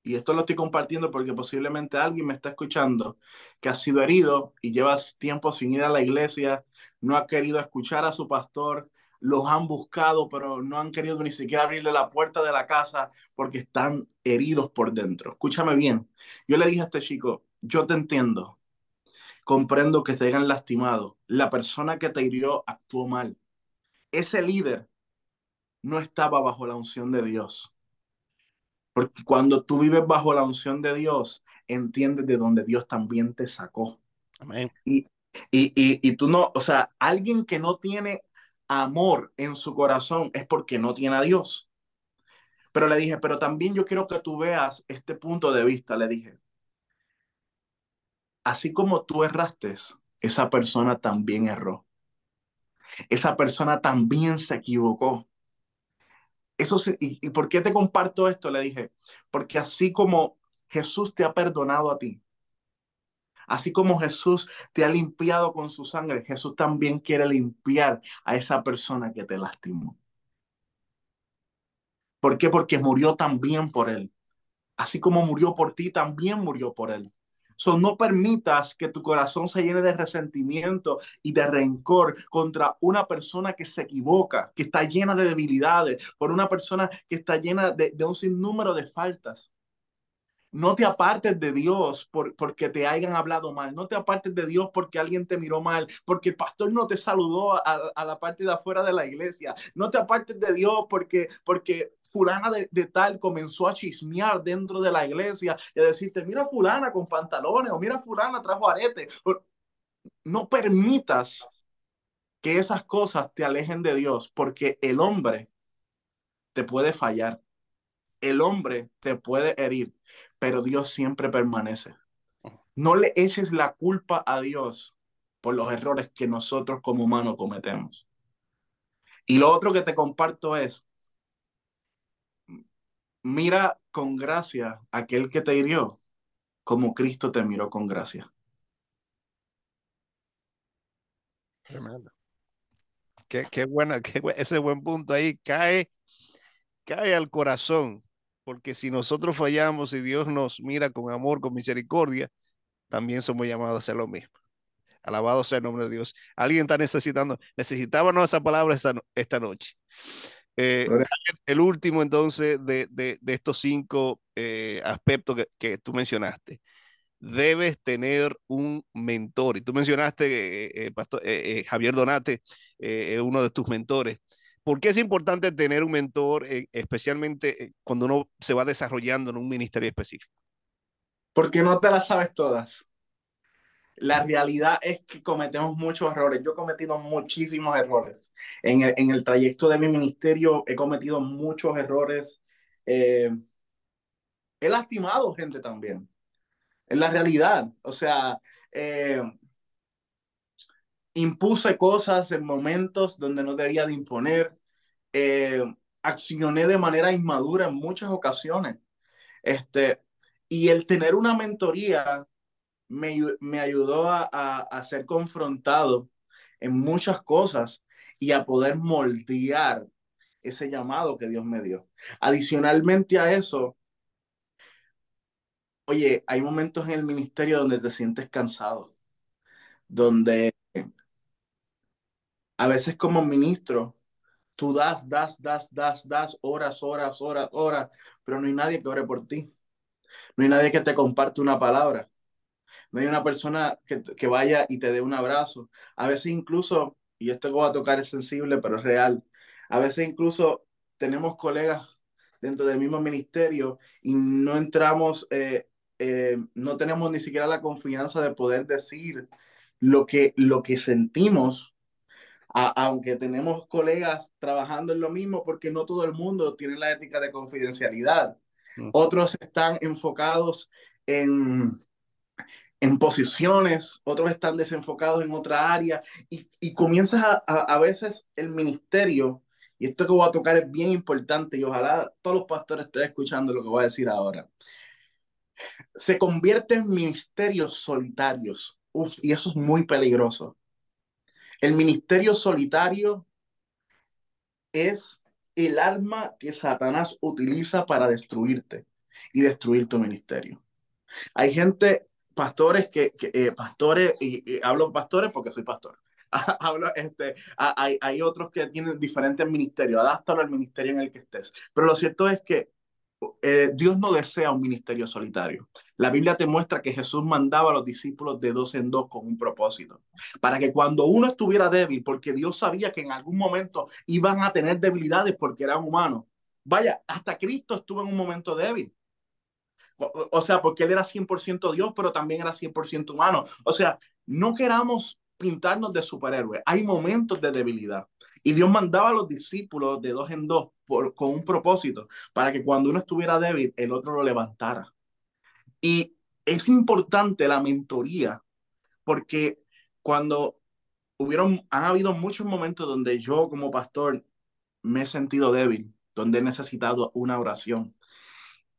Y esto lo estoy compartiendo porque posiblemente alguien me está escuchando que ha sido herido y llevas tiempo sin ir a la iglesia, no ha querido escuchar a su pastor, los han buscado, pero no han querido ni siquiera abrirle la puerta de la casa porque están heridos por dentro. Escúchame bien. Yo le dije a este chico, yo te entiendo comprendo que te hayan lastimado. La persona que te hirió actuó mal. Ese líder no estaba bajo la unción de Dios. Porque cuando tú vives bajo la unción de Dios, entiendes de donde Dios también te sacó. Amén. Y, y, y, y tú no, o sea, alguien que no tiene amor en su corazón es porque no tiene a Dios. Pero le dije, pero también yo quiero que tú veas este punto de vista, le dije así como tú erraste, esa persona también erró. Esa persona también se equivocó. Eso y, ¿Y por qué te comparto esto? Le dije, porque así como Jesús te ha perdonado a ti, así como Jesús te ha limpiado con su sangre, Jesús también quiere limpiar a esa persona que te lastimó. ¿Por qué? Porque murió también por él. Así como murió por ti, también murió por él. So, no permitas que tu corazón se llene de resentimiento y de rencor contra una persona que se equivoca, que está llena de debilidades, por una persona que está llena de, de un sinnúmero de faltas. No te apartes de Dios por, porque te hayan hablado mal. No te apartes de Dios porque alguien te miró mal, porque el pastor no te saludó a, la parte de afuera de la iglesia. No te apartes de Dios porque, porque fulana de, de, tal comenzó a chismear dentro de la iglesia y a decirte, mira fulana con pantalones o mira fulana trajo arete. No permitas que esas cosas te alejen de Dios porque el hombre te puede fallar. El hombre te puede herir, pero Dios siempre permanece. No le eches la culpa a Dios por los errores que nosotros como humanos cometemos. Y lo otro que te comparto es, mira con gracia a aquel que te hirió, como Cristo te miró con gracia. Tremendo. Qué, qué buena, qué, ese buen punto ahí cae, cae al corazón porque si nosotros fallamos y Dios nos mira con amor, con misericordia, también somos llamados a hacer lo mismo. Alabado sea el nombre de Dios. Alguien está necesitando, necesitábamos esa palabra esta, esta noche. Eh, el último entonces de, de, de estos cinco eh, aspectos que, que, tú mencionaste. Debes tener un mentor. Y tú mencionaste, eh, eh Pastor, eh, Javier Donate, uno de tus mentores. ¿Por qué es importante tener un mentor, eh, especialmente eh, cuando uno se va desarrollando en un ministerio específico? Porque no te las sabes todas. la realidad es que cometemos muchos errores. Yo he cometido muchísimos errores. En el, en el trayecto de mi ministerio he cometido muchos errores. Eh, he lastimado gente también. Es la realidad. O sea, eh, impuse cosas en momentos donde no debía de imponer. Eh, accioné de manera inmadura en muchas ocasiones. Este, y el tener una mentoría me, ayudó a, a, ser confrontado en muchas cosas y a poder moldear ese llamado que Dios me dio. Adicionalmente a eso, oye, hay momentos en el ministerio donde te sientes cansado, donde a veces como ministro, tú das, das, das, das, das, horas, horas, horas, horas, pero no hay nadie que ore por ti. No hay nadie que te comparte una palabra no hay una persona que, que vaya y te dé un abrazo. A veces incluso, y esto que voy a tocar es sensible, pero es real, a veces incluso tenemos colegas dentro del mismo ministerio y no entramos, eh, eh, no tenemos ni siquiera la confianza de poder decir lo que, lo que sentimos, aunque tenemos colegas trabajando en lo mismo, porque no todo el mundo tiene la ética de confidencialidad. Mm. Otros están enfocados en, en posiciones, otros están desenfocados en otra área y, y comienzas a, a, veces el ministerio, y esto que voy a tocar es bien importante y ojalá todos los pastores estén escuchando lo que voy a decir ahora, se convierte en ministerios solitarios. Uf, y eso es muy peligroso. El ministerio solitario es el arma que Satanás utiliza para destruirte y destruir tu ministerio. Hay gente pastores que, eh, pastores, y, hablo pastores porque soy pastor. hablo, este, hay, hay otros que tienen diferentes ministerios, adáptalo al ministerio en el que estés. Pero lo cierto es que eh, Dios no desea un ministerio solitario. La Biblia te muestra que Jesús mandaba a los discípulos de dos en dos con un propósito, para que cuando uno estuviera débil, porque Dios sabía que en algún momento iban a tener debilidades porque eran humanos. Vaya, hasta Cristo estuvo en un momento débil. O, sea, porque él era 100% Dios, pero también era 100% humano. O sea, no queramos pintarnos de superhéroes. Hay momentos de debilidad. Y Dios mandaba a los discípulos de dos en dos por, con un propósito, para que cuando uno estuviera débil, el otro lo levantara. Y es importante la mentoría, porque cuando hubieron, han habido muchos momentos donde yo como pastor me he sentido débil, donde he necesitado una oración.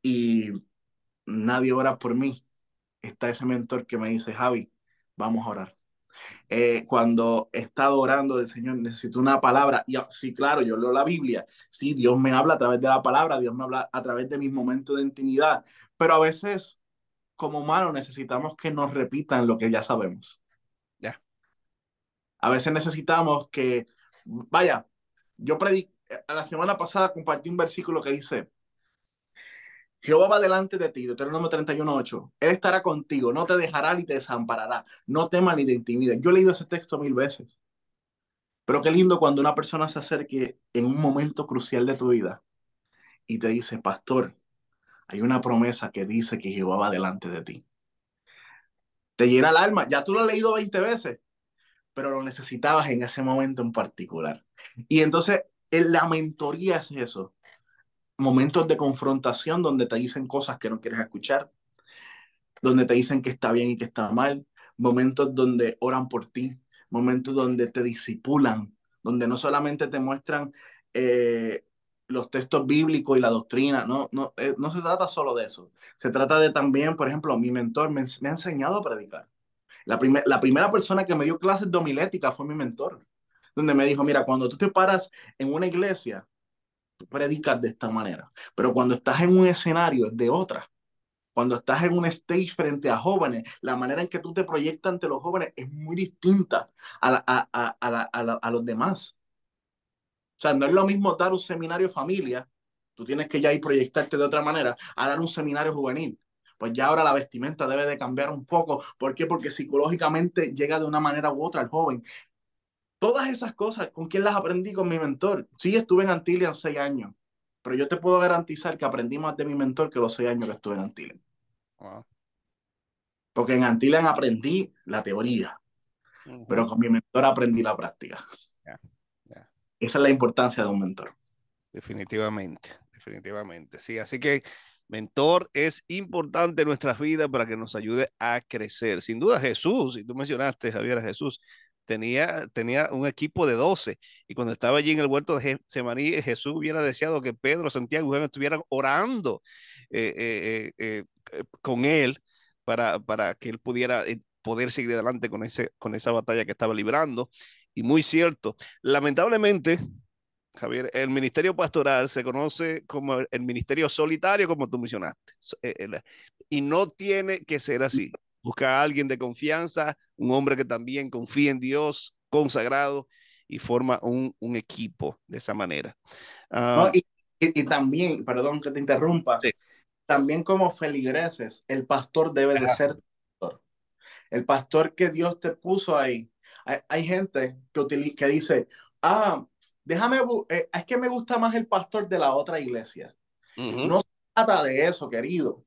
Y nadie ora por mí, está ese mentor que me dice, Javi, vamos a orar. Eh, cuando he estado orando del Señor, necesito una palabra. Y sí, claro, yo leo la Biblia. Sí, Dios me habla a través de la palabra, Dios me habla a través de mis momentos de intimidad. Pero a veces, como humanos, necesitamos que nos repitan lo que ya sabemos. Ya. A veces necesitamos que, vaya, yo prediqué, la semana pasada compartí un versículo que dice, Jehová va delante de ti, Deuteronomio 31.8. Él estará contigo, no te dejará ni te desamparará. No temas ni te intimides. Yo he leído ese texto mil veces. Pero qué lindo cuando una persona se acerque en un momento crucial de tu vida y te dice, pastor, hay una promesa que dice que Jehová va delante de ti. Te llena el alma. Ya tú lo has leído 20 veces, pero lo necesitabas en ese momento en particular. Y entonces, la mentoría es eso momentos de confrontación donde te dicen cosas que no quieres escuchar, donde te dicen que está bien y que está mal, momentos donde oran por ti, momentos donde te disipulan, donde no solamente te muestran eh, los textos bíblicos y la doctrina, no, no, eh, no se trata solo de eso, se trata de también, por ejemplo, mi mentor me, me ha enseñado a predicar. La, la primera persona que me dio clases de homilética fue mi mentor, donde me dijo, mira, cuando tú te paras en una iglesia, predicas de esta manera, pero cuando estás en un escenario es de otra. Cuando estás en un stage frente a jóvenes, la manera en que tú te proyectas ante los jóvenes es muy distinta a, a, a, a, los demás. O sea, no es lo mismo dar un seminario familia, tú tienes que ya ir proyectarte de otra manera, a dar un seminario juvenil. Pues ya ahora la vestimenta debe de cambiar un poco. ¿Por qué? Porque psicológicamente llega de una manera u otra al joven. Todas esas cosas, ¿con quién las aprendí? Con mi mentor. Sí, estuve en Antillian seis años, pero yo te puedo garantizar que aprendí más de mi mentor que los seis años que estuve en Antillian. Porque en Antillan aprendí la teoría, pero con mi mentor aprendí la práctica. Esa es la importancia de un mentor. Definitivamente, definitivamente. Sí, así que mentor es importante en nuestras vidas para que nos ayude a crecer. Sin duda Jesús, y tú mencionaste, Javier, a Jesús, tenía, tenía un equipo de 12 y cuando estaba allí en el huerto de Semaní, Jesús hubiera deseado que Pedro, Santiago y Juan estuvieran orando eh, eh, eh, con él para, para que él pudiera poder seguir adelante con, ese, con esa batalla que estaba librando. Y muy cierto, lamentablemente, Javier, el ministerio pastoral se conoce como el ministerio solitario, como tú mencionaste, y no tiene que ser así. Busca a alguien de confianza, un hombre que también confía en Dios, consagrado, y forma un, un equipo de esa manera. Ah, y, y, también, perdón que te interrumpa, también como feligreses, el pastor debe de ser pastor. El pastor que Dios te puso ahí. Hay, hay gente que, que dice, ah, déjame, eh, es que me gusta más el pastor de la otra iglesia. No se trata de eso, querido.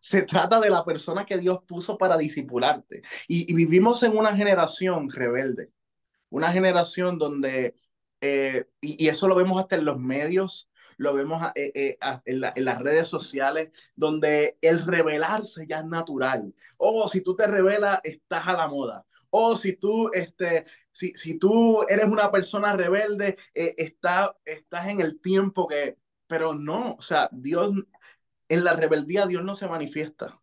Se trata de la persona que Dios puso para discipularte. Y, vivimos en una generación rebelde, una generación donde, eh, y, eso lo vemos hasta en los medios, lo vemos eh, eh, en, las redes sociales, donde el rebelarse ya es natural. O si tú te rebelas, estás a la moda. O si tú, este, si, si tú eres una persona rebelde, está, estás en el tiempo que... Pero no, o sea, Dios, en la rebeldía Dios no se manifiesta.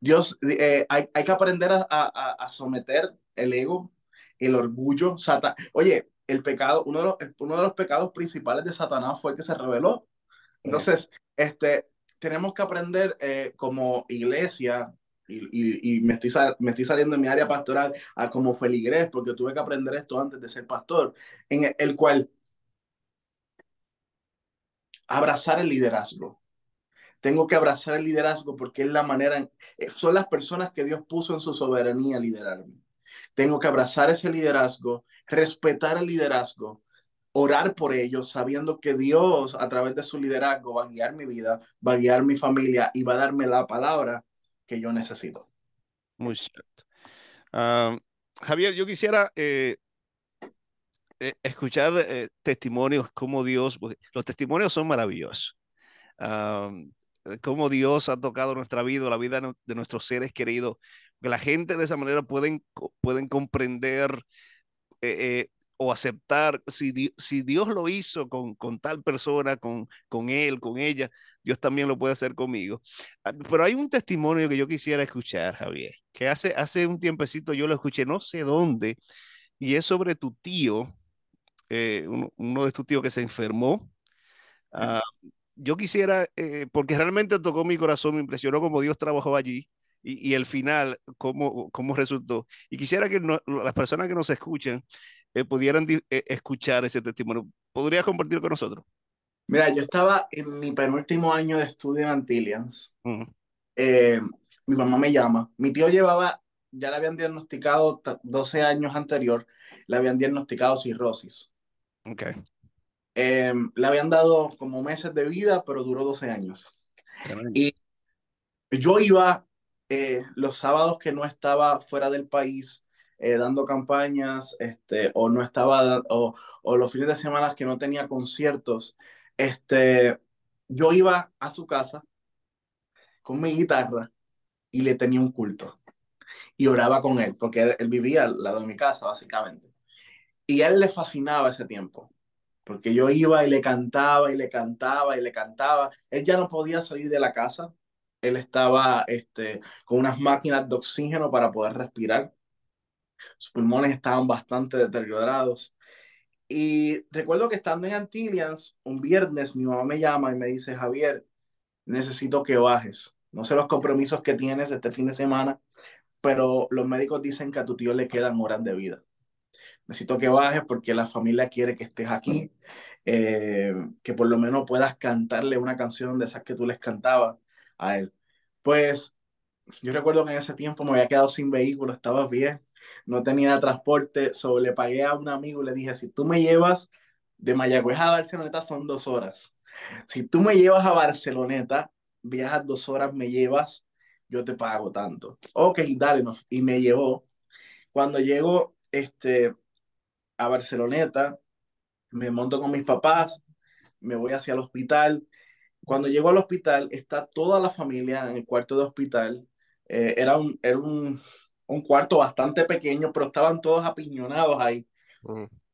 Dios, eh, hay, hay, que aprender a, a, a, someter el ego, el orgullo. Satan Oye, el pecado, uno de, los, uno de los pecados principales de Satanás fue el que se rebeló. Entonces, este, tenemos que aprender eh, como iglesia, y, y, y, me, estoy, me estoy saliendo de mi área pastoral a como feligrés, porque tuve que aprender esto antes de ser pastor, en el cual abrazar el liderazgo. Tengo que abrazar el liderazgo porque es la manera, eh, son las personas que Dios puso en su soberanía a liderarme. Tengo que abrazar ese liderazgo, respetar el liderazgo, orar por ellos, sabiendo que Dios a través de su liderazgo va a guiar mi vida, va a guiar mi familia y va a darme la palabra que yo necesito. Muy cierto. Ah, Javier, yo quisiera eh, eh, escuchar testimonios como Dios, los testimonios son maravillosos. Eh, cómo Dios ha tocado nuestra vida, la vida de nuestros seres queridos, que la gente de esa manera pueden, pueden comprender eh, eh, o aceptar, si, si Dios lo hizo con, con tal persona, con, con él, con ella, Dios también lo puede hacer conmigo. Ah, pero hay un testimonio que yo quisiera escuchar, Javier, que hace, hace un tiempecito yo lo escuché, no sé dónde, y es sobre tu tío, uno, de tus tíos que se enfermó. Yo quisiera, eh, porque realmente tocó mi corazón, me impresionó cómo Dios trabajó allí y, el final, cómo, cómo resultó. Y quisiera que las personas que nos escuchan eh, pudieran eh, escuchar ese testimonio. ¿Podrías compartir con nosotros? Mira, yo estaba en mi penúltimo año de estudio en Antillians. mi mamá me llama. Mi tío llevaba, ya le habían diagnosticado 12 años anterior, le habían diagnosticado cirrosis. Okay. Em, le habían dado como meses de vida, pero duró 12 años. Y yo iba eh, los sábados que no estaba fuera del país eh, dando campañas, este, o no estaba, o, o, los fines de semana que no tenía conciertos, este, yo iba a su casa con mi guitarra y le tenía un culto. Y oraba con él, porque él, él vivía al lado de mi casa, básicamente. Y a él le fascinaba ese tiempo porque yo iba y le cantaba y le cantaba y le cantaba. Él ya no podía salir de la casa. Él estaba este, con unas máquinas de oxígeno para poder respirar. Sus pulmones estaban bastante deteriorados. Y recuerdo que estando en Antillians, un viernes, mi mamá me llama y me dice, Javier, necesito que bajes. No sé los compromisos que tienes este fin de semana, pero los médicos dicen que a tu tío le quedan horas de vida necesito que bajes porque la familia quiere que estés aquí, eh, que por lo menos puedas cantarle una canción de esas que tú les cantabas a él. Pues yo recuerdo que en ese tiempo me había quedado sin vehículo, estaba bien, no tenía transporte, solo le pagué a un amigo y le dije, si tú me llevas de Mayagüez a Barceloneta son dos horas. Si tú me llevas a Barceloneta, viajas dos horas, me llevas, yo te pago tanto. Ok, dale, y me llevó. Cuando llego este, a Barceloneta, me monto con mis papás, me voy hacia el hospital. Cuando llego al hospital, está toda la familia en el cuarto de hospital. Eh, era un, era un, un, cuarto bastante pequeño, pero estaban todos apiñonados ahí.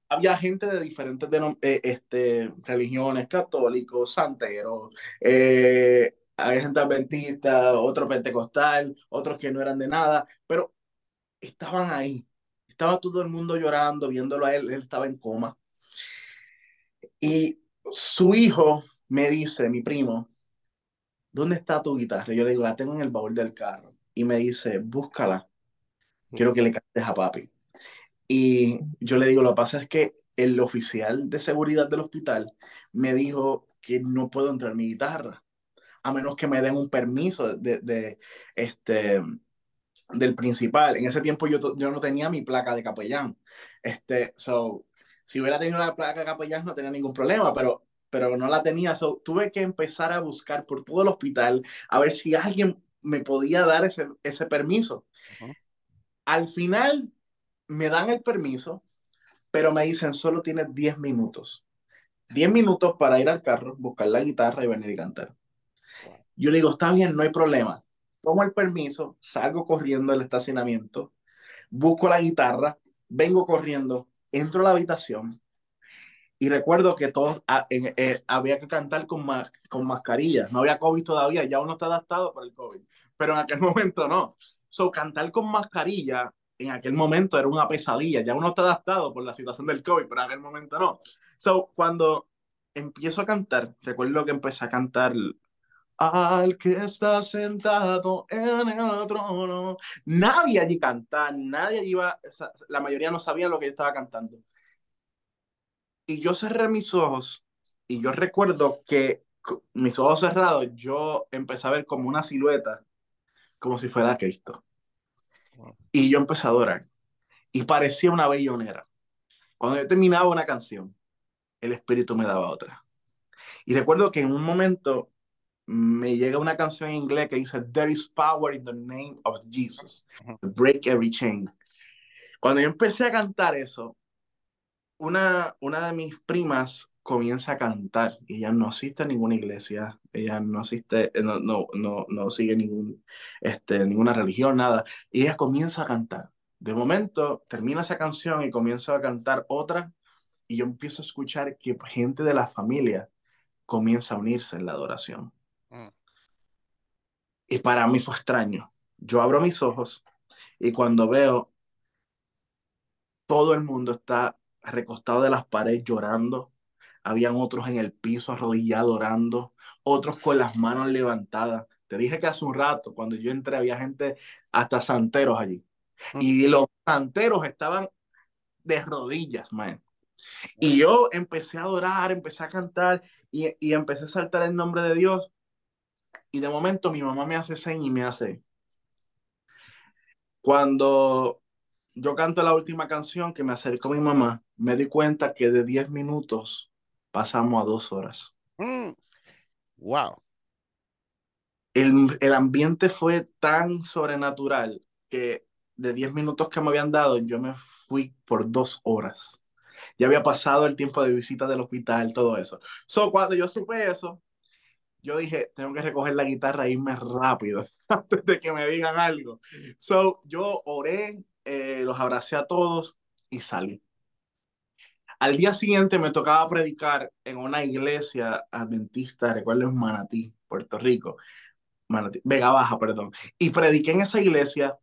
Había gente de diferentes eh, este, religiones, católicos, santeros, eh, hay gente adventista, otro pentecostal, otros que no eran de nada, pero estaban ahí. Estaba todo el mundo llorando, viéndolo a él, él estaba en coma. Y su hijo me dice, mi primo, ¿dónde está tu guitarra? Yo le digo, la tengo en el baúl del carro. Y me dice, búscala. Quiero que le cantes a papi. Y yo le digo, lo que pasa es que el oficial de seguridad del hospital me dijo que no puedo entrar mi guitarra a menos que me den un permiso de, de este, del principal. En ese tiempo yo, yo no tenía mi placa de capellán. Este, so, si hubiera tenido la placa de capellán no tenía ningún problema, pero, pero no la tenía. So, tuve que empezar a buscar por todo el hospital a ver si alguien me podía dar ese, ese permiso. Al final me dan el permiso, pero me dicen solo tienes 10 minutos. 10 minutos para ir al carro, buscar la guitarra y venir a cantar. Yo le digo, está bien, no hay problema. Tomo el permiso, salgo corriendo del estacionamiento, busco la guitarra, vengo corriendo, entro a la habitación y recuerdo que todos ah, eh, había que cantar con, con mascarilla. No había COVID todavía, ya uno está adaptado para el COVID, pero en aquel momento no. So, cantar con mascarilla en aquel momento era una pesadilla. Ya uno está adaptado por la situación del COVID, pero en aquel momento no. So, cuando empiezo a cantar, recuerdo que empecé a cantar al que está sentado en el trono. Nadie allí cantaba, nadie allí iba, la mayoría no sabía lo que yo estaba cantando. Y yo cerré mis ojos y yo recuerdo que mis ojos cerrados, yo empecé a ver como una silueta, como si fuera Cristo. Y yo empecé a adorar. Y parecía una bellonera. Cuando yo terminaba una canción, el Espíritu me daba otra. Y recuerdo que en un momento me llega una canción en inglés que dice There is power in the name of Jesus. Break every chain. Cuando yo empecé a cantar eso, una, una de mis primas comienza a cantar y ella no asiste a ninguna iglesia, ella no asiste, eh, no, no, no, no sigue ningún, este, ninguna religión, nada. Y ella comienza a cantar. De momento termina esa canción y comienza a cantar otra y yo empiezo a escuchar que gente de la familia comienza a unirse en la adoración. Y para mí fue extraño. Yo abro mis ojos y cuando veo todo el mundo está recostado de las paredes llorando, habían otros en el piso arrodillados orando, otros con las manos levantadas. Te dije que hace un rato, cuando yo entré, había gente, hasta santeros allí. Y los santeros estaban de rodillas, man. Y yo empecé a adorar, empecé a cantar y, y empecé a saltar el nombre de Dios. Y de momento mi mamá me hace señas y me hace. Cuando yo canto la última canción que me acercó mi mamá, me di cuenta que de 10 minutos pasamos a dos horas. Mm. Wow. El, el, ambiente fue tan sobrenatural que de 10 minutos que me habían dado, yo me fui por dos horas. Ya había pasado el tiempo de visita del hospital, todo eso. So, cuando yo supe eso, yo dije, tengo que recoger la guitarra e irme rápido antes de que me digan algo. So, yo oré, eh, los abracé a todos y salí. Al día siguiente me tocaba predicar en una iglesia adventista, recuerdo en Manatí, Puerto Rico, Manatí, Vega Baja, perdón. Y prediqué en esa iglesia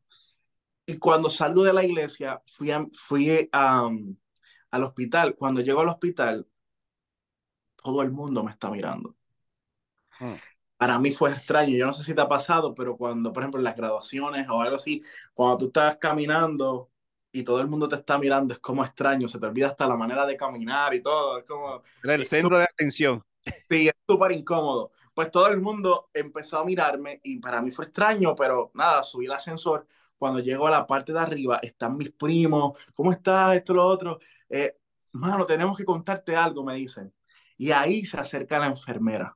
y cuando salgo de la iglesia fui, fui al hospital. Cuando llego al hospital, todo el mundo me está mirando. Mm. Para mí fue extraño, yo no sé si te ha pasado, pero cuando, por ejemplo, en las graduaciones o algo así, cuando tú estás caminando y todo el mundo te está mirando, es como extraño, se te olvida hasta la manera de caminar y todo, es como... el centro de atención. Sí, es súper incómodo. Pues todo el mundo empezó a mirarme y para mí fue extraño, pero nada, subí el ascensor. Cuando llego a la parte de arriba, están mis primos, ¿cómo estás? Esto, lo otro. Eh, mano, tenemos que contarte algo, me dicen. Y ahí se acerca la enfermera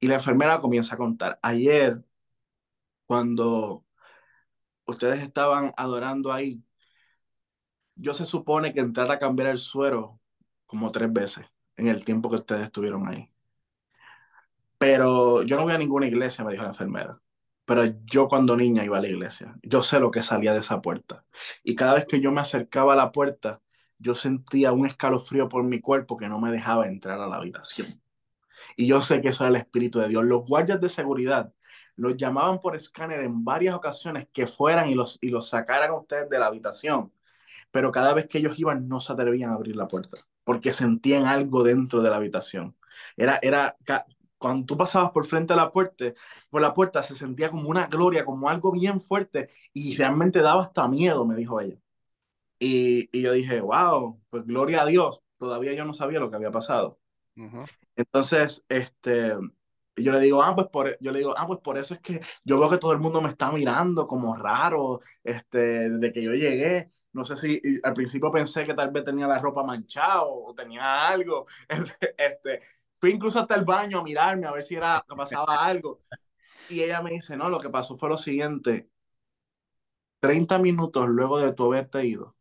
y la enfermera comienza a contar, ayer, cuando ustedes estaban adorando ahí, yo se supone que entrar a cambiar el suero como tres veces en el tiempo que ustedes estuvieron ahí. Pero yo no voy a ninguna iglesia, me dijo la enfermera. Pero yo cuando niña iba a la iglesia, yo sé lo que salía de esa puerta. Y cada vez que yo me acercaba a la puerta, yo sentía un escalofrío por mi cuerpo que no me dejaba entrar a la habitación. Y yo sé que eso era el Espíritu de Dios. Los guardias de seguridad los llamaban por escáner en varias ocasiones que fueran y los, y los sacaran a ustedes de la habitación. Pero cada vez que ellos iban no se atrevían a abrir la puerta porque sentían algo dentro de la habitación. Era, era, cuando tú pasabas por frente a la puerta, por la puerta se sentía como una gloria, como algo bien fuerte y realmente daba hasta miedo, me dijo ella. Y, y yo dije, wow, pues gloria a Dios. Todavía yo no sabía lo que había pasado. Entonces, este, yo le digo, ah, pues por, yo le digo, ah, pues por eso es que yo veo que todo el mundo me está mirando como raro, este, de que yo llegué. No sé si al principio pensé que tal vez tenía la ropa manchada o tenía algo. Este, fui incluso hasta el baño a mirarme a ver si era, pasaba algo. Y ella me dice, no, lo que pasó fue lo siguiente. 30 minutos luego de tu haberte ido,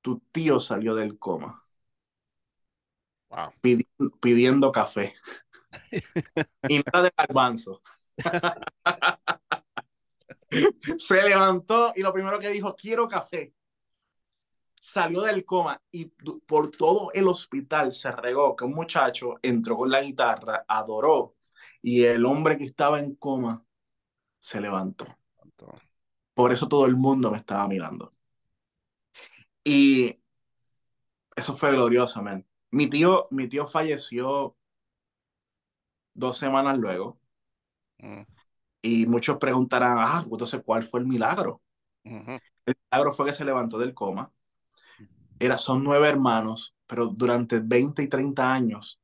tu tío salió del coma. Pidiendo, café. y nada de garbanzo. Se levantó y lo primero que dijo, quiero café. Salió del coma y por todo el hospital se regó que un muchacho entró con la guitarra, adoró y el hombre que estaba en coma se levantó. Por eso todo el mundo me estaba mirando. Y eso fue glorioso, man. Mi tío, mi tío falleció dos semanas luego. Mm. Y muchos preguntarán, ah, entonces, ¿cuál fue el milagro? El milagro fue que se levantó del coma. Era, son nueve hermanos, pero durante 20 y 30 años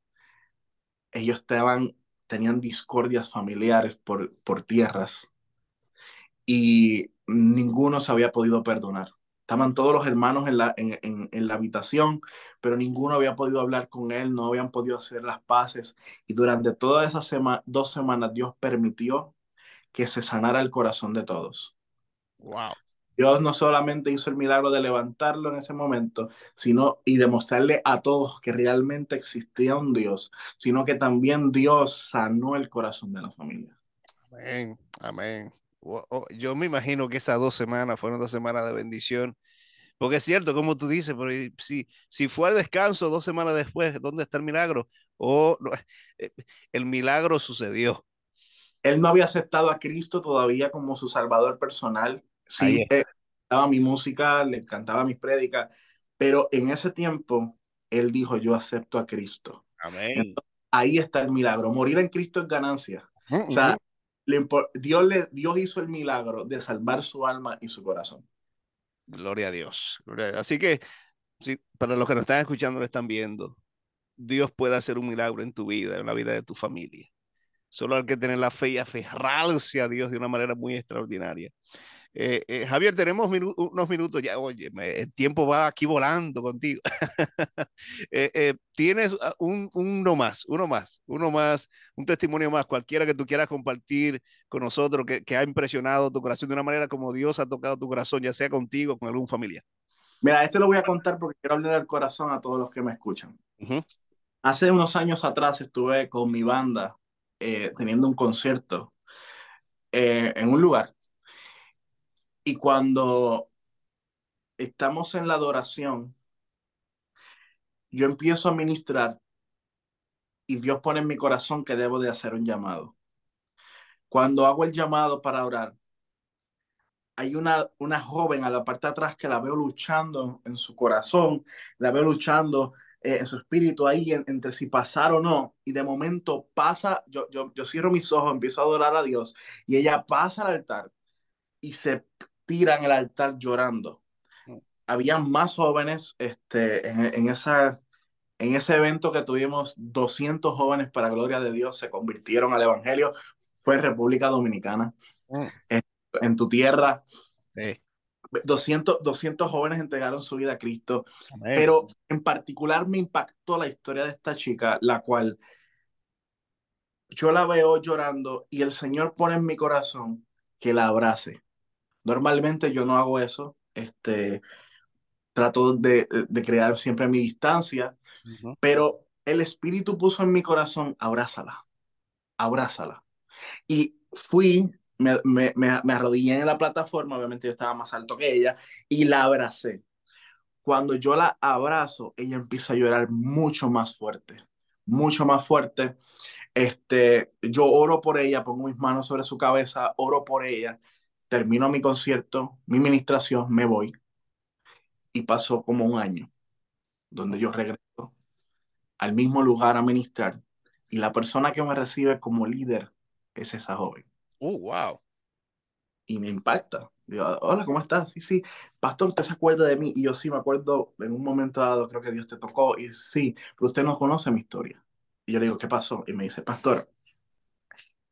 ellos estaban, tenían discordias familiares por, por tierras y ninguno se había podido perdonar. Estaban todos los hermanos en la, en, en, la habitación, pero ninguno había podido hablar con él, no habían podido hacer las paces. Y durante todas esas dos semanas Dios permitió que se sanara el corazón de todos. Wow. Dios no solamente hizo el milagro de levantarlo en ese momento, sino y demostrarle a todos que realmente existía un Dios, sino que también Dios sanó el corazón de la familia. Amén, amén. Yo me imagino que esas dos semanas fueron dos semanas de bendición. Porque es cierto, como tú dices, pero si, si fue al descanso dos semanas después, ¿dónde está el milagro? O eh, el milagro sucedió. Él no había aceptado a Cristo todavía como su salvador personal. Sí, le encantaba mi música, le encantaba mis prédicas, pero en ese tiempo él dijo, yo acepto a Cristo. Amén. ahí está el milagro. Morir en Cristo es ganancia. O sea, Dios, le, Dios hizo el milagro de salvar su alma y su corazón. Gloria a Dios. Así que, sí, para los que nos están escuchando, lo están viendo, Dios puede hacer un milagro en tu vida, en la vida de tu familia. Solo hay que tener la fe y aferrarse a Dios de una manera muy extraordinaria. Eh, eh, Javier, tenemos unos minutos ya. Oye, el tiempo va aquí volando contigo. Eh, tienes ah, un, uno más, uno más, uno más, un testimonio más, cualquiera que tú quieras compartir con nosotros, que, que, ha impresionado tu corazón de una manera como Dios ha tocado tu corazón, ya sea contigo, con algún familiar. Mira, este lo voy a contar porque quiero hablar del corazón a todos los que me escuchan. Hace unos años atrás estuve con mi banda teniendo un concierto en un lugar y cuando estamos en la adoración, yo empiezo a ministrar y Dios pone en mi corazón que debo de hacer un llamado. Cuando hago el llamado para orar, hay una, una joven a la parte de atrás que la veo luchando en su corazón, la veo luchando eh, en su espíritu ahí entre si pasar o no. Y de momento pasa, yo, yo, yo cierro mis ojos, empiezo a adorar a Dios y ella pasa al altar y se tiran el altar llorando. Había más jóvenes este, en, esa, en ese evento que tuvimos, 200 jóvenes para gloria de Dios se convirtieron al Evangelio. Fue República Dominicana, mm. en, tu tierra. 200, 200 jóvenes entregaron su vida a Cristo. Pero en particular me impactó la historia de esta chica, la cual yo la veo llorando y el Señor pone en mi corazón que la abrace. Normalmente yo no hago eso, este, trato de, de crear siempre mi distancia, pero el Espíritu puso en mi corazón, abrázala, abrázala. Y fui, me, me, me, arrodillé en la plataforma, obviamente yo estaba más alto que ella, y la abracé. Cuando yo la abrazo, ella empieza a llorar mucho más fuerte, mucho más fuerte. Este, yo oro por ella, pongo mis manos sobre su cabeza, oro por ella, termino mi concierto, mi ministración, me voy. Y pasó como un año, donde yo regreso al mismo lugar a ministrar. Y la persona que me recibe como líder es esa joven. Oh, wow. Y me impacta. Digo, hola, ¿cómo estás? Sí, sí, pastor, ¿usted se acuerda de mí? Y yo sí me acuerdo, en un momento dado, creo que Dios te tocó. Y sí, pero usted no conoce mi historia. Y yo le digo, ¿qué pasó? Y me dice, pastor,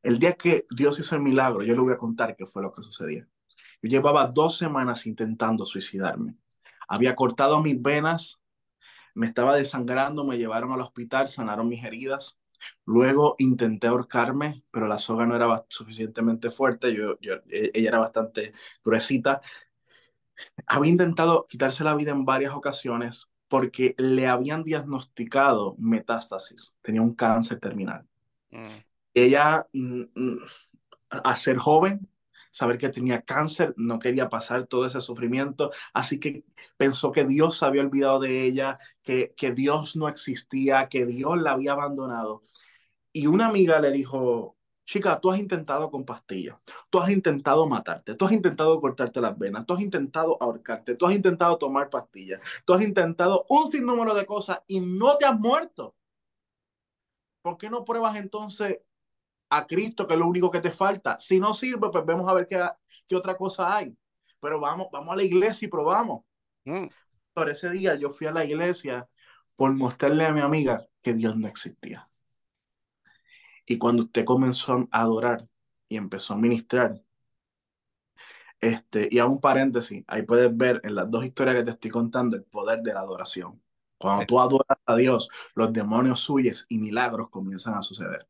el día que Dios hizo el milagro, yo le voy a contar qué fue lo que sucedía. Yo llevaba dos semanas intentando suicidarme. Había cortado mis venas, me estaba desangrando, me llevaron al hospital, sanaron mis heridas. Luego intenté ahorcarme, pero la soga no era suficientemente fuerte, yo, e, ella era bastante gruesita. Había intentado quitarse la vida en varias ocasiones porque le habían diagnosticado metástasis, tenía un cáncer terminal. Mm. Ella, mm, mm, a ser joven, saber que tenía cáncer, no quería pasar todo ese sufrimiento, así que pensó que Dios se había olvidado de ella, que, que Dios no existía, que Dios la había abandonado. Y una amiga le dijo, chica, tú has intentado con pastillas, tú has intentado matarte, tú has intentado cortarte las venas, tú has intentado ahorcarte, tú has intentado tomar pastillas, tú has intentado un sinnúmero de cosas y no te has muerto. ¿Por qué no pruebas entonces a Cristo, que es lo único que te falta? Si no sirve, pues vemos a ver qué, qué otra cosa hay. Pero vamos, vamos a la iglesia y probamos. Mm. Por ese día yo fui a la iglesia por mostrarle a mi amiga que Dios no existía. Y cuando usted comenzó a adorar y empezó a ministrar, este, y a un paréntesis, ahí puedes ver en las dos historias que te estoy contando el poder de la adoración. Cuando tú adoras a Dios, los demonios suyes y milagros comienzan a suceder.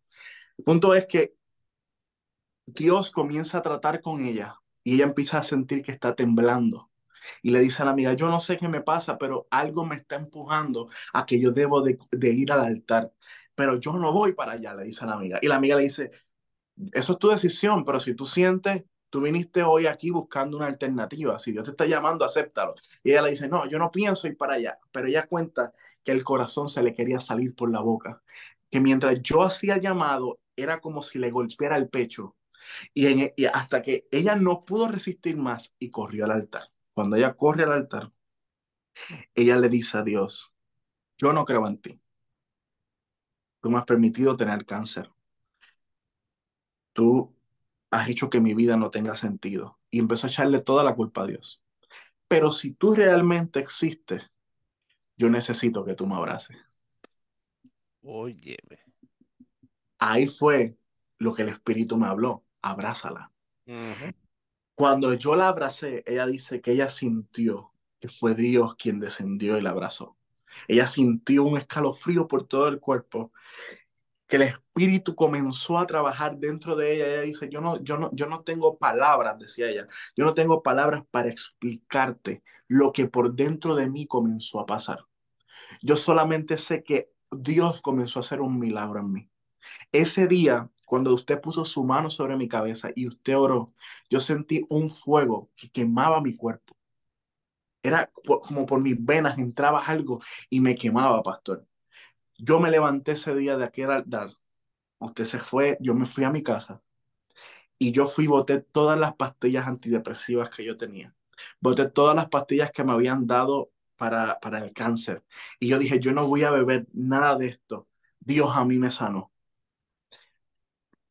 El punto es que Dios comienza a tratar con ella y ella empieza a sentir que está temblando. Y le dice a la amiga, yo no sé qué me pasa, pero algo me está empujando a que yo debo de, ir al altar pero yo no voy para allá, le dice a la amiga. Y la amiga le dice, eso es tu decisión, pero si tú sientes, tú viniste hoy aquí buscando una alternativa, si Dios te está llamando, acéptalo. Y ella le dice, no, yo no pienso ir para allá, pero ella cuenta que el corazón se le quería salir por la boca, que mientras yo hacía llamado, era como si le golpeara el pecho. Y, en, y hasta que ella no pudo resistir más y corrió al altar. Cuando ella corre al altar, ella le dice a Dios, yo no creo en ti Tú me has permitido tener cáncer. Tú has hecho que mi vida no tenga sentido. Y empezó a echarle toda la culpa a Dios. Pero si tú realmente existes, yo necesito que tú me abraces. Oye. Ahí fue lo que el Espíritu me habló. Abrázala. Cuando yo la abracé, ella dice que ella sintió que fue Dios quien descendió y la abrazó. Ella sintió un escalofrío por todo el cuerpo, que el espíritu comenzó a trabajar dentro de ella. Ella dice, yo no, yo no, yo no tengo palabras, decía ella, yo no tengo palabras para explicarte lo que por dentro de mí comenzó a pasar. Yo solamente sé que Dios comenzó a hacer un milagro en mí. Ese día, cuando usted puso su mano sobre mi cabeza y usted oró, yo sentí un fuego que quemaba mi cuerpo. Era como por mis venas entraba algo y me quemaba, pastor. Yo me levanté ese día de aquel altar. Usted se fue, yo me fui a mi casa y yo fui boté todas las pastillas antidepresivas que yo tenía. Boté todas las pastillas que me habían dado para, para el cáncer. Y yo dije, yo no voy a beber nada de esto. Dios a mí me sanó.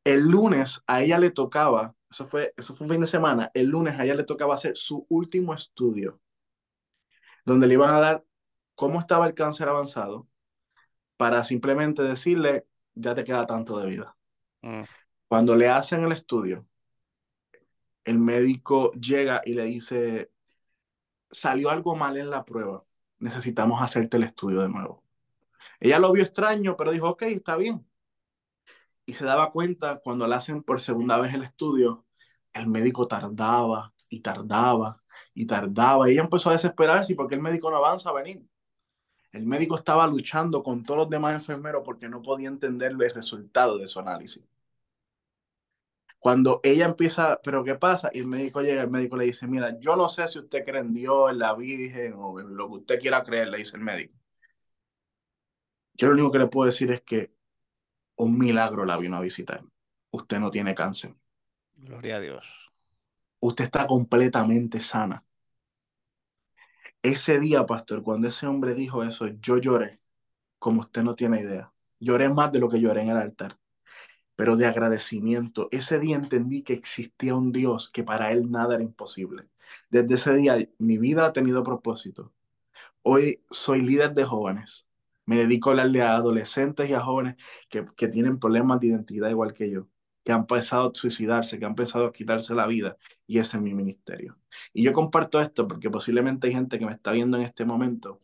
El lunes a ella le tocaba, eso fue, eso fue un fin de semana, el lunes a ella le tocaba hacer su último estudio donde le iban a dar cómo estaba el cáncer avanzado para simplemente decirle, ya te queda tanto de vida. Mm. Cuando le hacen el estudio, el médico llega y le dice, salió algo mal en la prueba, necesitamos hacerte el estudio de nuevo. Ella lo vio extraño, pero dijo, ok, está bien. Y se daba cuenta cuando le hacen por segunda vez el estudio, el médico tardaba y tardaba y tardaba. Y ella empezó a desesperarse porque el médico no avanza a venir. El médico estaba luchando con todos los demás enfermeros porque no podía entender el resultado de su análisis. Cuando ella empieza, pero ¿qué pasa? Y el médico llega, el médico le dice, mira, yo no sé si usted cree en Dios, en la Virgen o en lo que usted quiera creer, le dice el médico. Yo lo único que le puedo decir es que un milagro la vino a visitar. Usted no tiene cáncer. Gloria a Dios. Usted está completamente sana. Ese día, pastor, cuando ese hombre dijo eso, yo lloré, como usted no tiene idea. Lloré más de lo que lloré en el altar, pero de agradecimiento. Ese día entendí que existía un Dios que para él nada era imposible. Desde ese día mi vida ha tenido propósito. Hoy soy líder de jóvenes me dedico a hablarle a adolescentes y a jóvenes que, que tienen problemas de identidad igual que yo, que han pensado a suicidarse, que han pensado a quitarse la vida, y ese es mi ministerio. Y yo comparto esto porque posiblemente hay gente que me está viendo en este momento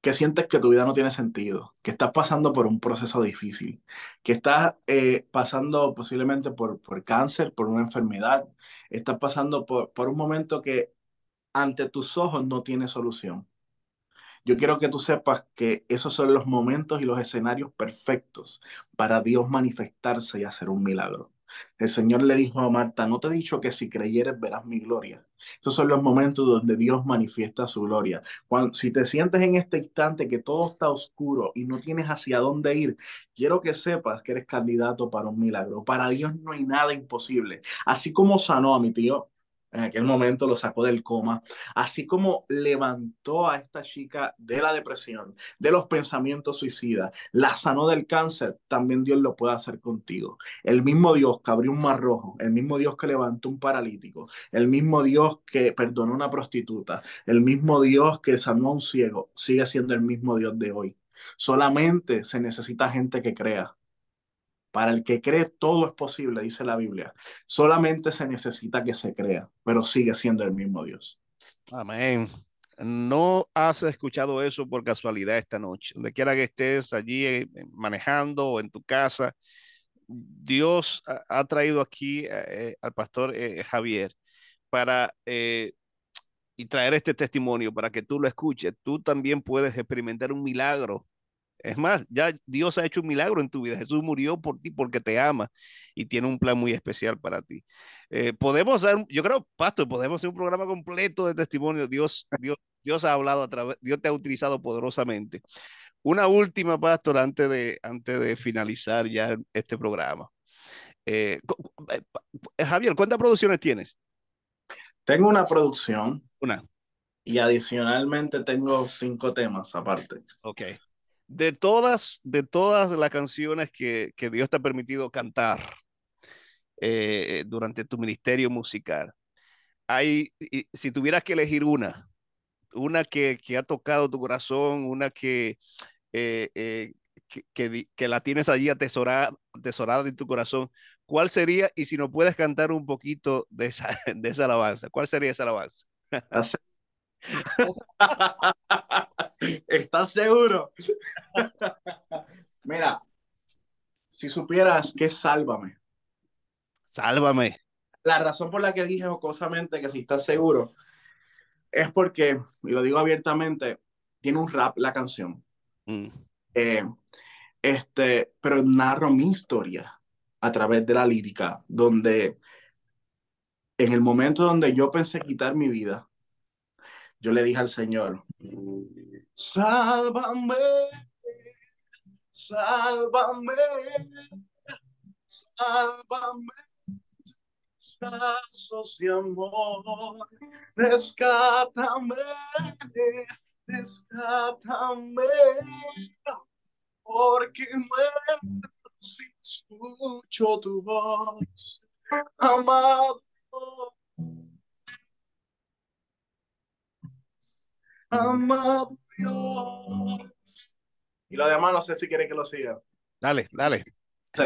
que sientes que tu vida no tiene sentido, que estás pasando por un proceso difícil, que estás eh, pasando posiblemente por, por cáncer, por una enfermedad, estás pasando por, por un momento que ante tus ojos no tiene solución. Yo quiero que tú sepas que esos son los momentos y los escenarios perfectos para Dios manifestarse y hacer un milagro. El Señor le dijo a Marta, no te he dicho que si creyeres verás mi gloria. Esos son los momentos donde Dios manifiesta su gloria. Cuando, si te sientes en este instante que todo está oscuro y no tienes hacia dónde ir, quiero que sepas que eres candidato para un milagro. Para Dios no hay nada imposible. Así como sanó a mi tío en aquel momento lo sacó del coma, así como levantó a esta chica de la depresión, de los pensamientos suicidas, la sanó del cáncer, también Dios lo puede hacer contigo. El mismo Dios que abrió un mar rojo, el mismo Dios que levantó un paralítico, el mismo Dios que perdonó a una prostituta, el mismo Dios que sanó a un ciego, sigue siendo el mismo Dios de hoy. Solamente se necesita gente que crea. Para el que cree, todo es posible, dice la Biblia. Solamente se necesita que se crea, pero sigue siendo el mismo Dios. Amén. No has escuchado eso por casualidad esta noche. Donde quiera que estés allí eh, manejando o en tu casa, Dios ha traído aquí eh, eh, al pastor Javier para y traer este testimonio para que tú lo escuches. Tú también puedes experimentar un milagro es más, ya Dios ha hecho un milagro en tu vida. Jesús murió por ti porque te ama y tiene un plan muy especial para ti. Eh, podemos hacer, yo creo, Pastor, podemos hacer un programa completo de testimonio. Dios, Dios, Dios ha hablado a través, Dios te ha utilizado poderosamente. Una última, Pastor, antes de, antes de finalizar ya este programa. Eh, eh, Javier, ¿cuántas producciones tienes? Tengo una producción. Una. Y adicionalmente tengo cinco temas aparte. Ok de todas, de todas las canciones que, Dios te ha permitido cantar eh, durante tu ministerio musical, hay, si tuvieras que elegir una, una que, ha tocado tu corazón, una que, eh, eh, que, la tienes allí atesorada, atesorada en tu corazón, ¿cuál sería? Y si no puedes cantar un poquito de esa, de esa alabanza, ¿cuál sería esa alabanza? ¿Estás seguro? Mira, si supieras que sálvame. Sálvame. La razón por la que dije jocosamente que si estás seguro es porque, y lo digo abiertamente, tiene un rap la canción. Mm. Eh, este, pero narro mi historia a través de la lírica, donde en el momento donde yo pensé quitar mi vida, yo le dije al Señor, sálvame, sálvame, sálvame, brazos de amor, rescátame, rescátame, porque muero si escucho tu voz, amado amado Dios. Y lo demás no sé si quiere que lo siga. Dale, dale. Sí.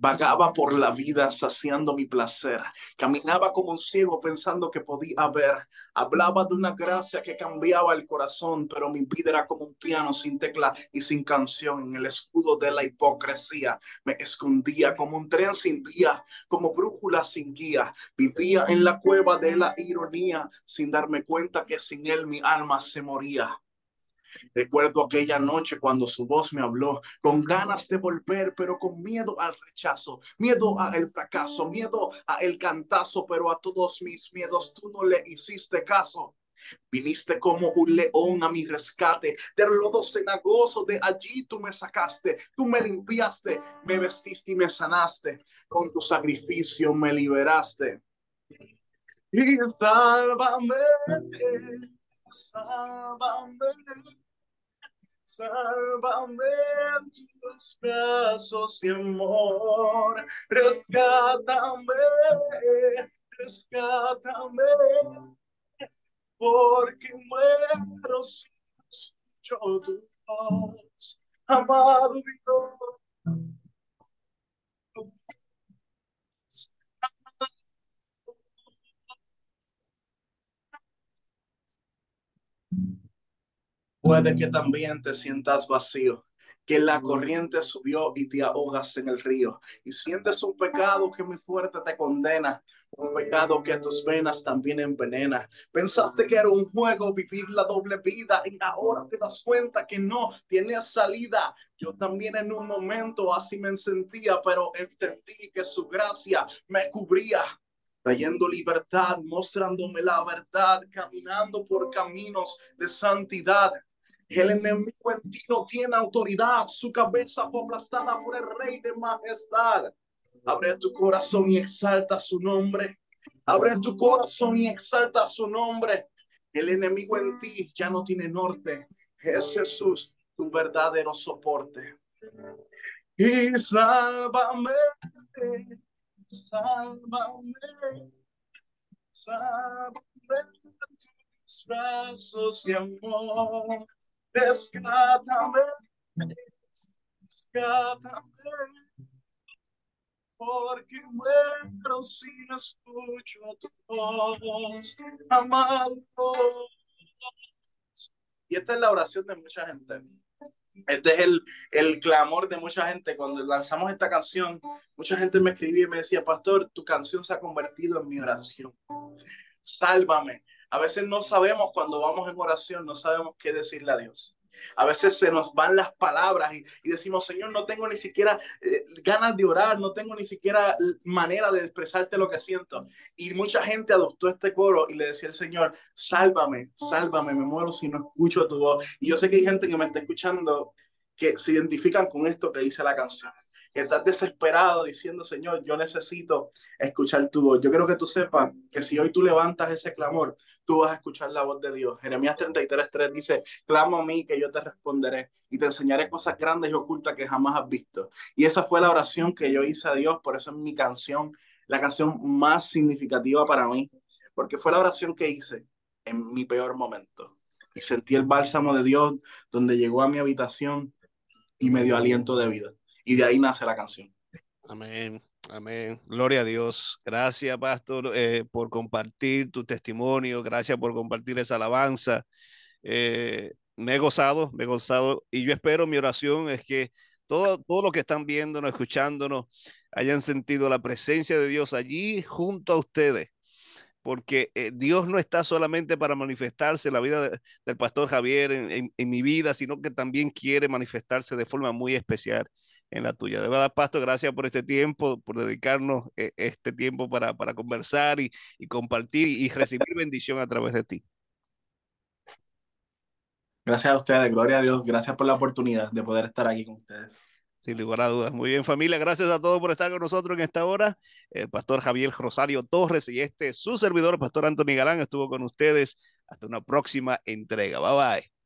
Vagaba por la vida saciando mi placer. Caminaba como un ciego pensando que podía ver. Hablaba de una gracia que cambiaba el corazón, pero mi vida era como un piano sin tecla y sin canción. En el escudo de la hipocresía me escondía como un tren sin vía, como brújula sin guía. Vivía en la cueva de la ironía sin darme cuenta que sin él mi alma se moría. Recuerdo aquella noche cuando su voz me habló con ganas de volver, pero con miedo al rechazo, miedo al fracaso, miedo a el cantazo, pero a todos mis miedos tú no le hiciste caso. Viniste como un león a mi rescate, del lodo cenagoso, de allí tú me sacaste, tú me limpiaste, me vestiste y me sanaste, con tu sacrificio me liberaste. Y sálvame, sálvame tus brazos y amor, rescátame, rescátame, porque muero si escucho tu voz, amado Dios. Puede que también te sientas vacío, que la corriente subió y te ahogas en el río, y sientes un pecado que muy fuerte te condena, un pecado que tus venas también envenena. Pensaste que era un juego vivir la doble vida y ahora te das cuenta que no tienes salida. Yo también en un momento así me sentía, pero entendí que su gracia me cubría trayendo libertad, mostrándome la verdad, caminando por caminos de santidad. El enemigo en ti no tiene autoridad, su cabeza fue aplastada por el rey de majestad. Abre tu corazón y exalta su nombre. Abre tu corazón y exalta su nombre. El enemigo en ti ya no tiene norte. Es Jesús, tu verdadero soporte. Y sálvame, sálvame, sálvame tus brazos y amor. Rescátame, rescátame, porque muero si no escucho tu voz, amado. Y esta es la oración de mucha gente. Este es el, el clamor de mucha gente. Cuando lanzamos esta canción, mucha gente me escribía y me decía, pastor, tu canción se ha convertido en mi oración. Sálvame, a veces no sabemos cuando vamos en oración, no sabemos qué decirle a Dios. A veces se nos van las palabras y, decimos, Señor, no tengo ni siquiera eh, ganas de orar, no tengo ni siquiera manera de expresarte lo que siento. Y mucha gente adoptó este coro y le decía al Señor, sálvame, sálvame, me muero si no escucho tu voz. Y yo sé que hay gente que me está escuchando que se identifican con esto que dice la canción que estás desesperado diciendo, Señor, yo necesito escuchar tu voz. Yo quiero que tú sepas que si hoy tú levantas ese clamor, tú vas a escuchar la voz de Dios. Jeremías 33.3 dice, clama a mí que yo te responderé y te enseñaré cosas grandes y ocultas que jamás has visto. Y esa fue la oración que yo hice a Dios, por eso es mi canción, la canción más significativa para mí, porque fue la oración que hice en mi peor momento. Y sentí el bálsamo de Dios donde llegó a mi habitación y me dio aliento de vida y de ahí nace la canción. Amén. Amén. Gloria a Dios. Gracias, Pastor, eh, por compartir tu testimonio. Gracias por compartir esa alabanza. Eh, me he gozado, me he gozado. Y yo espero, mi oración es que todos todo los que están viéndonos, escuchándonos, hayan sentido la presencia de Dios allí junto a ustedes porque eh, Dios no está solamente para manifestarse en la vida del pastor Javier, en, mi vida, sino que también quiere manifestarse de forma muy especial en la tuya. De verdad, pastor, gracias por este tiempo, por dedicarnos eh, este tiempo para, para conversar y, y compartir y recibir bendición a través de ti. Gracias a ustedes, gloria a Dios, gracias por la oportunidad de poder estar aquí con ustedes. Sin lugar a dudas. Muy bien, familia. Gracias a todos por estar con nosotros en esta hora. El pastor Javier Rosario Torres y este su servidor, el pastor Anthony Galán, estuvo con ustedes. Hasta una próxima entrega. Bye bye.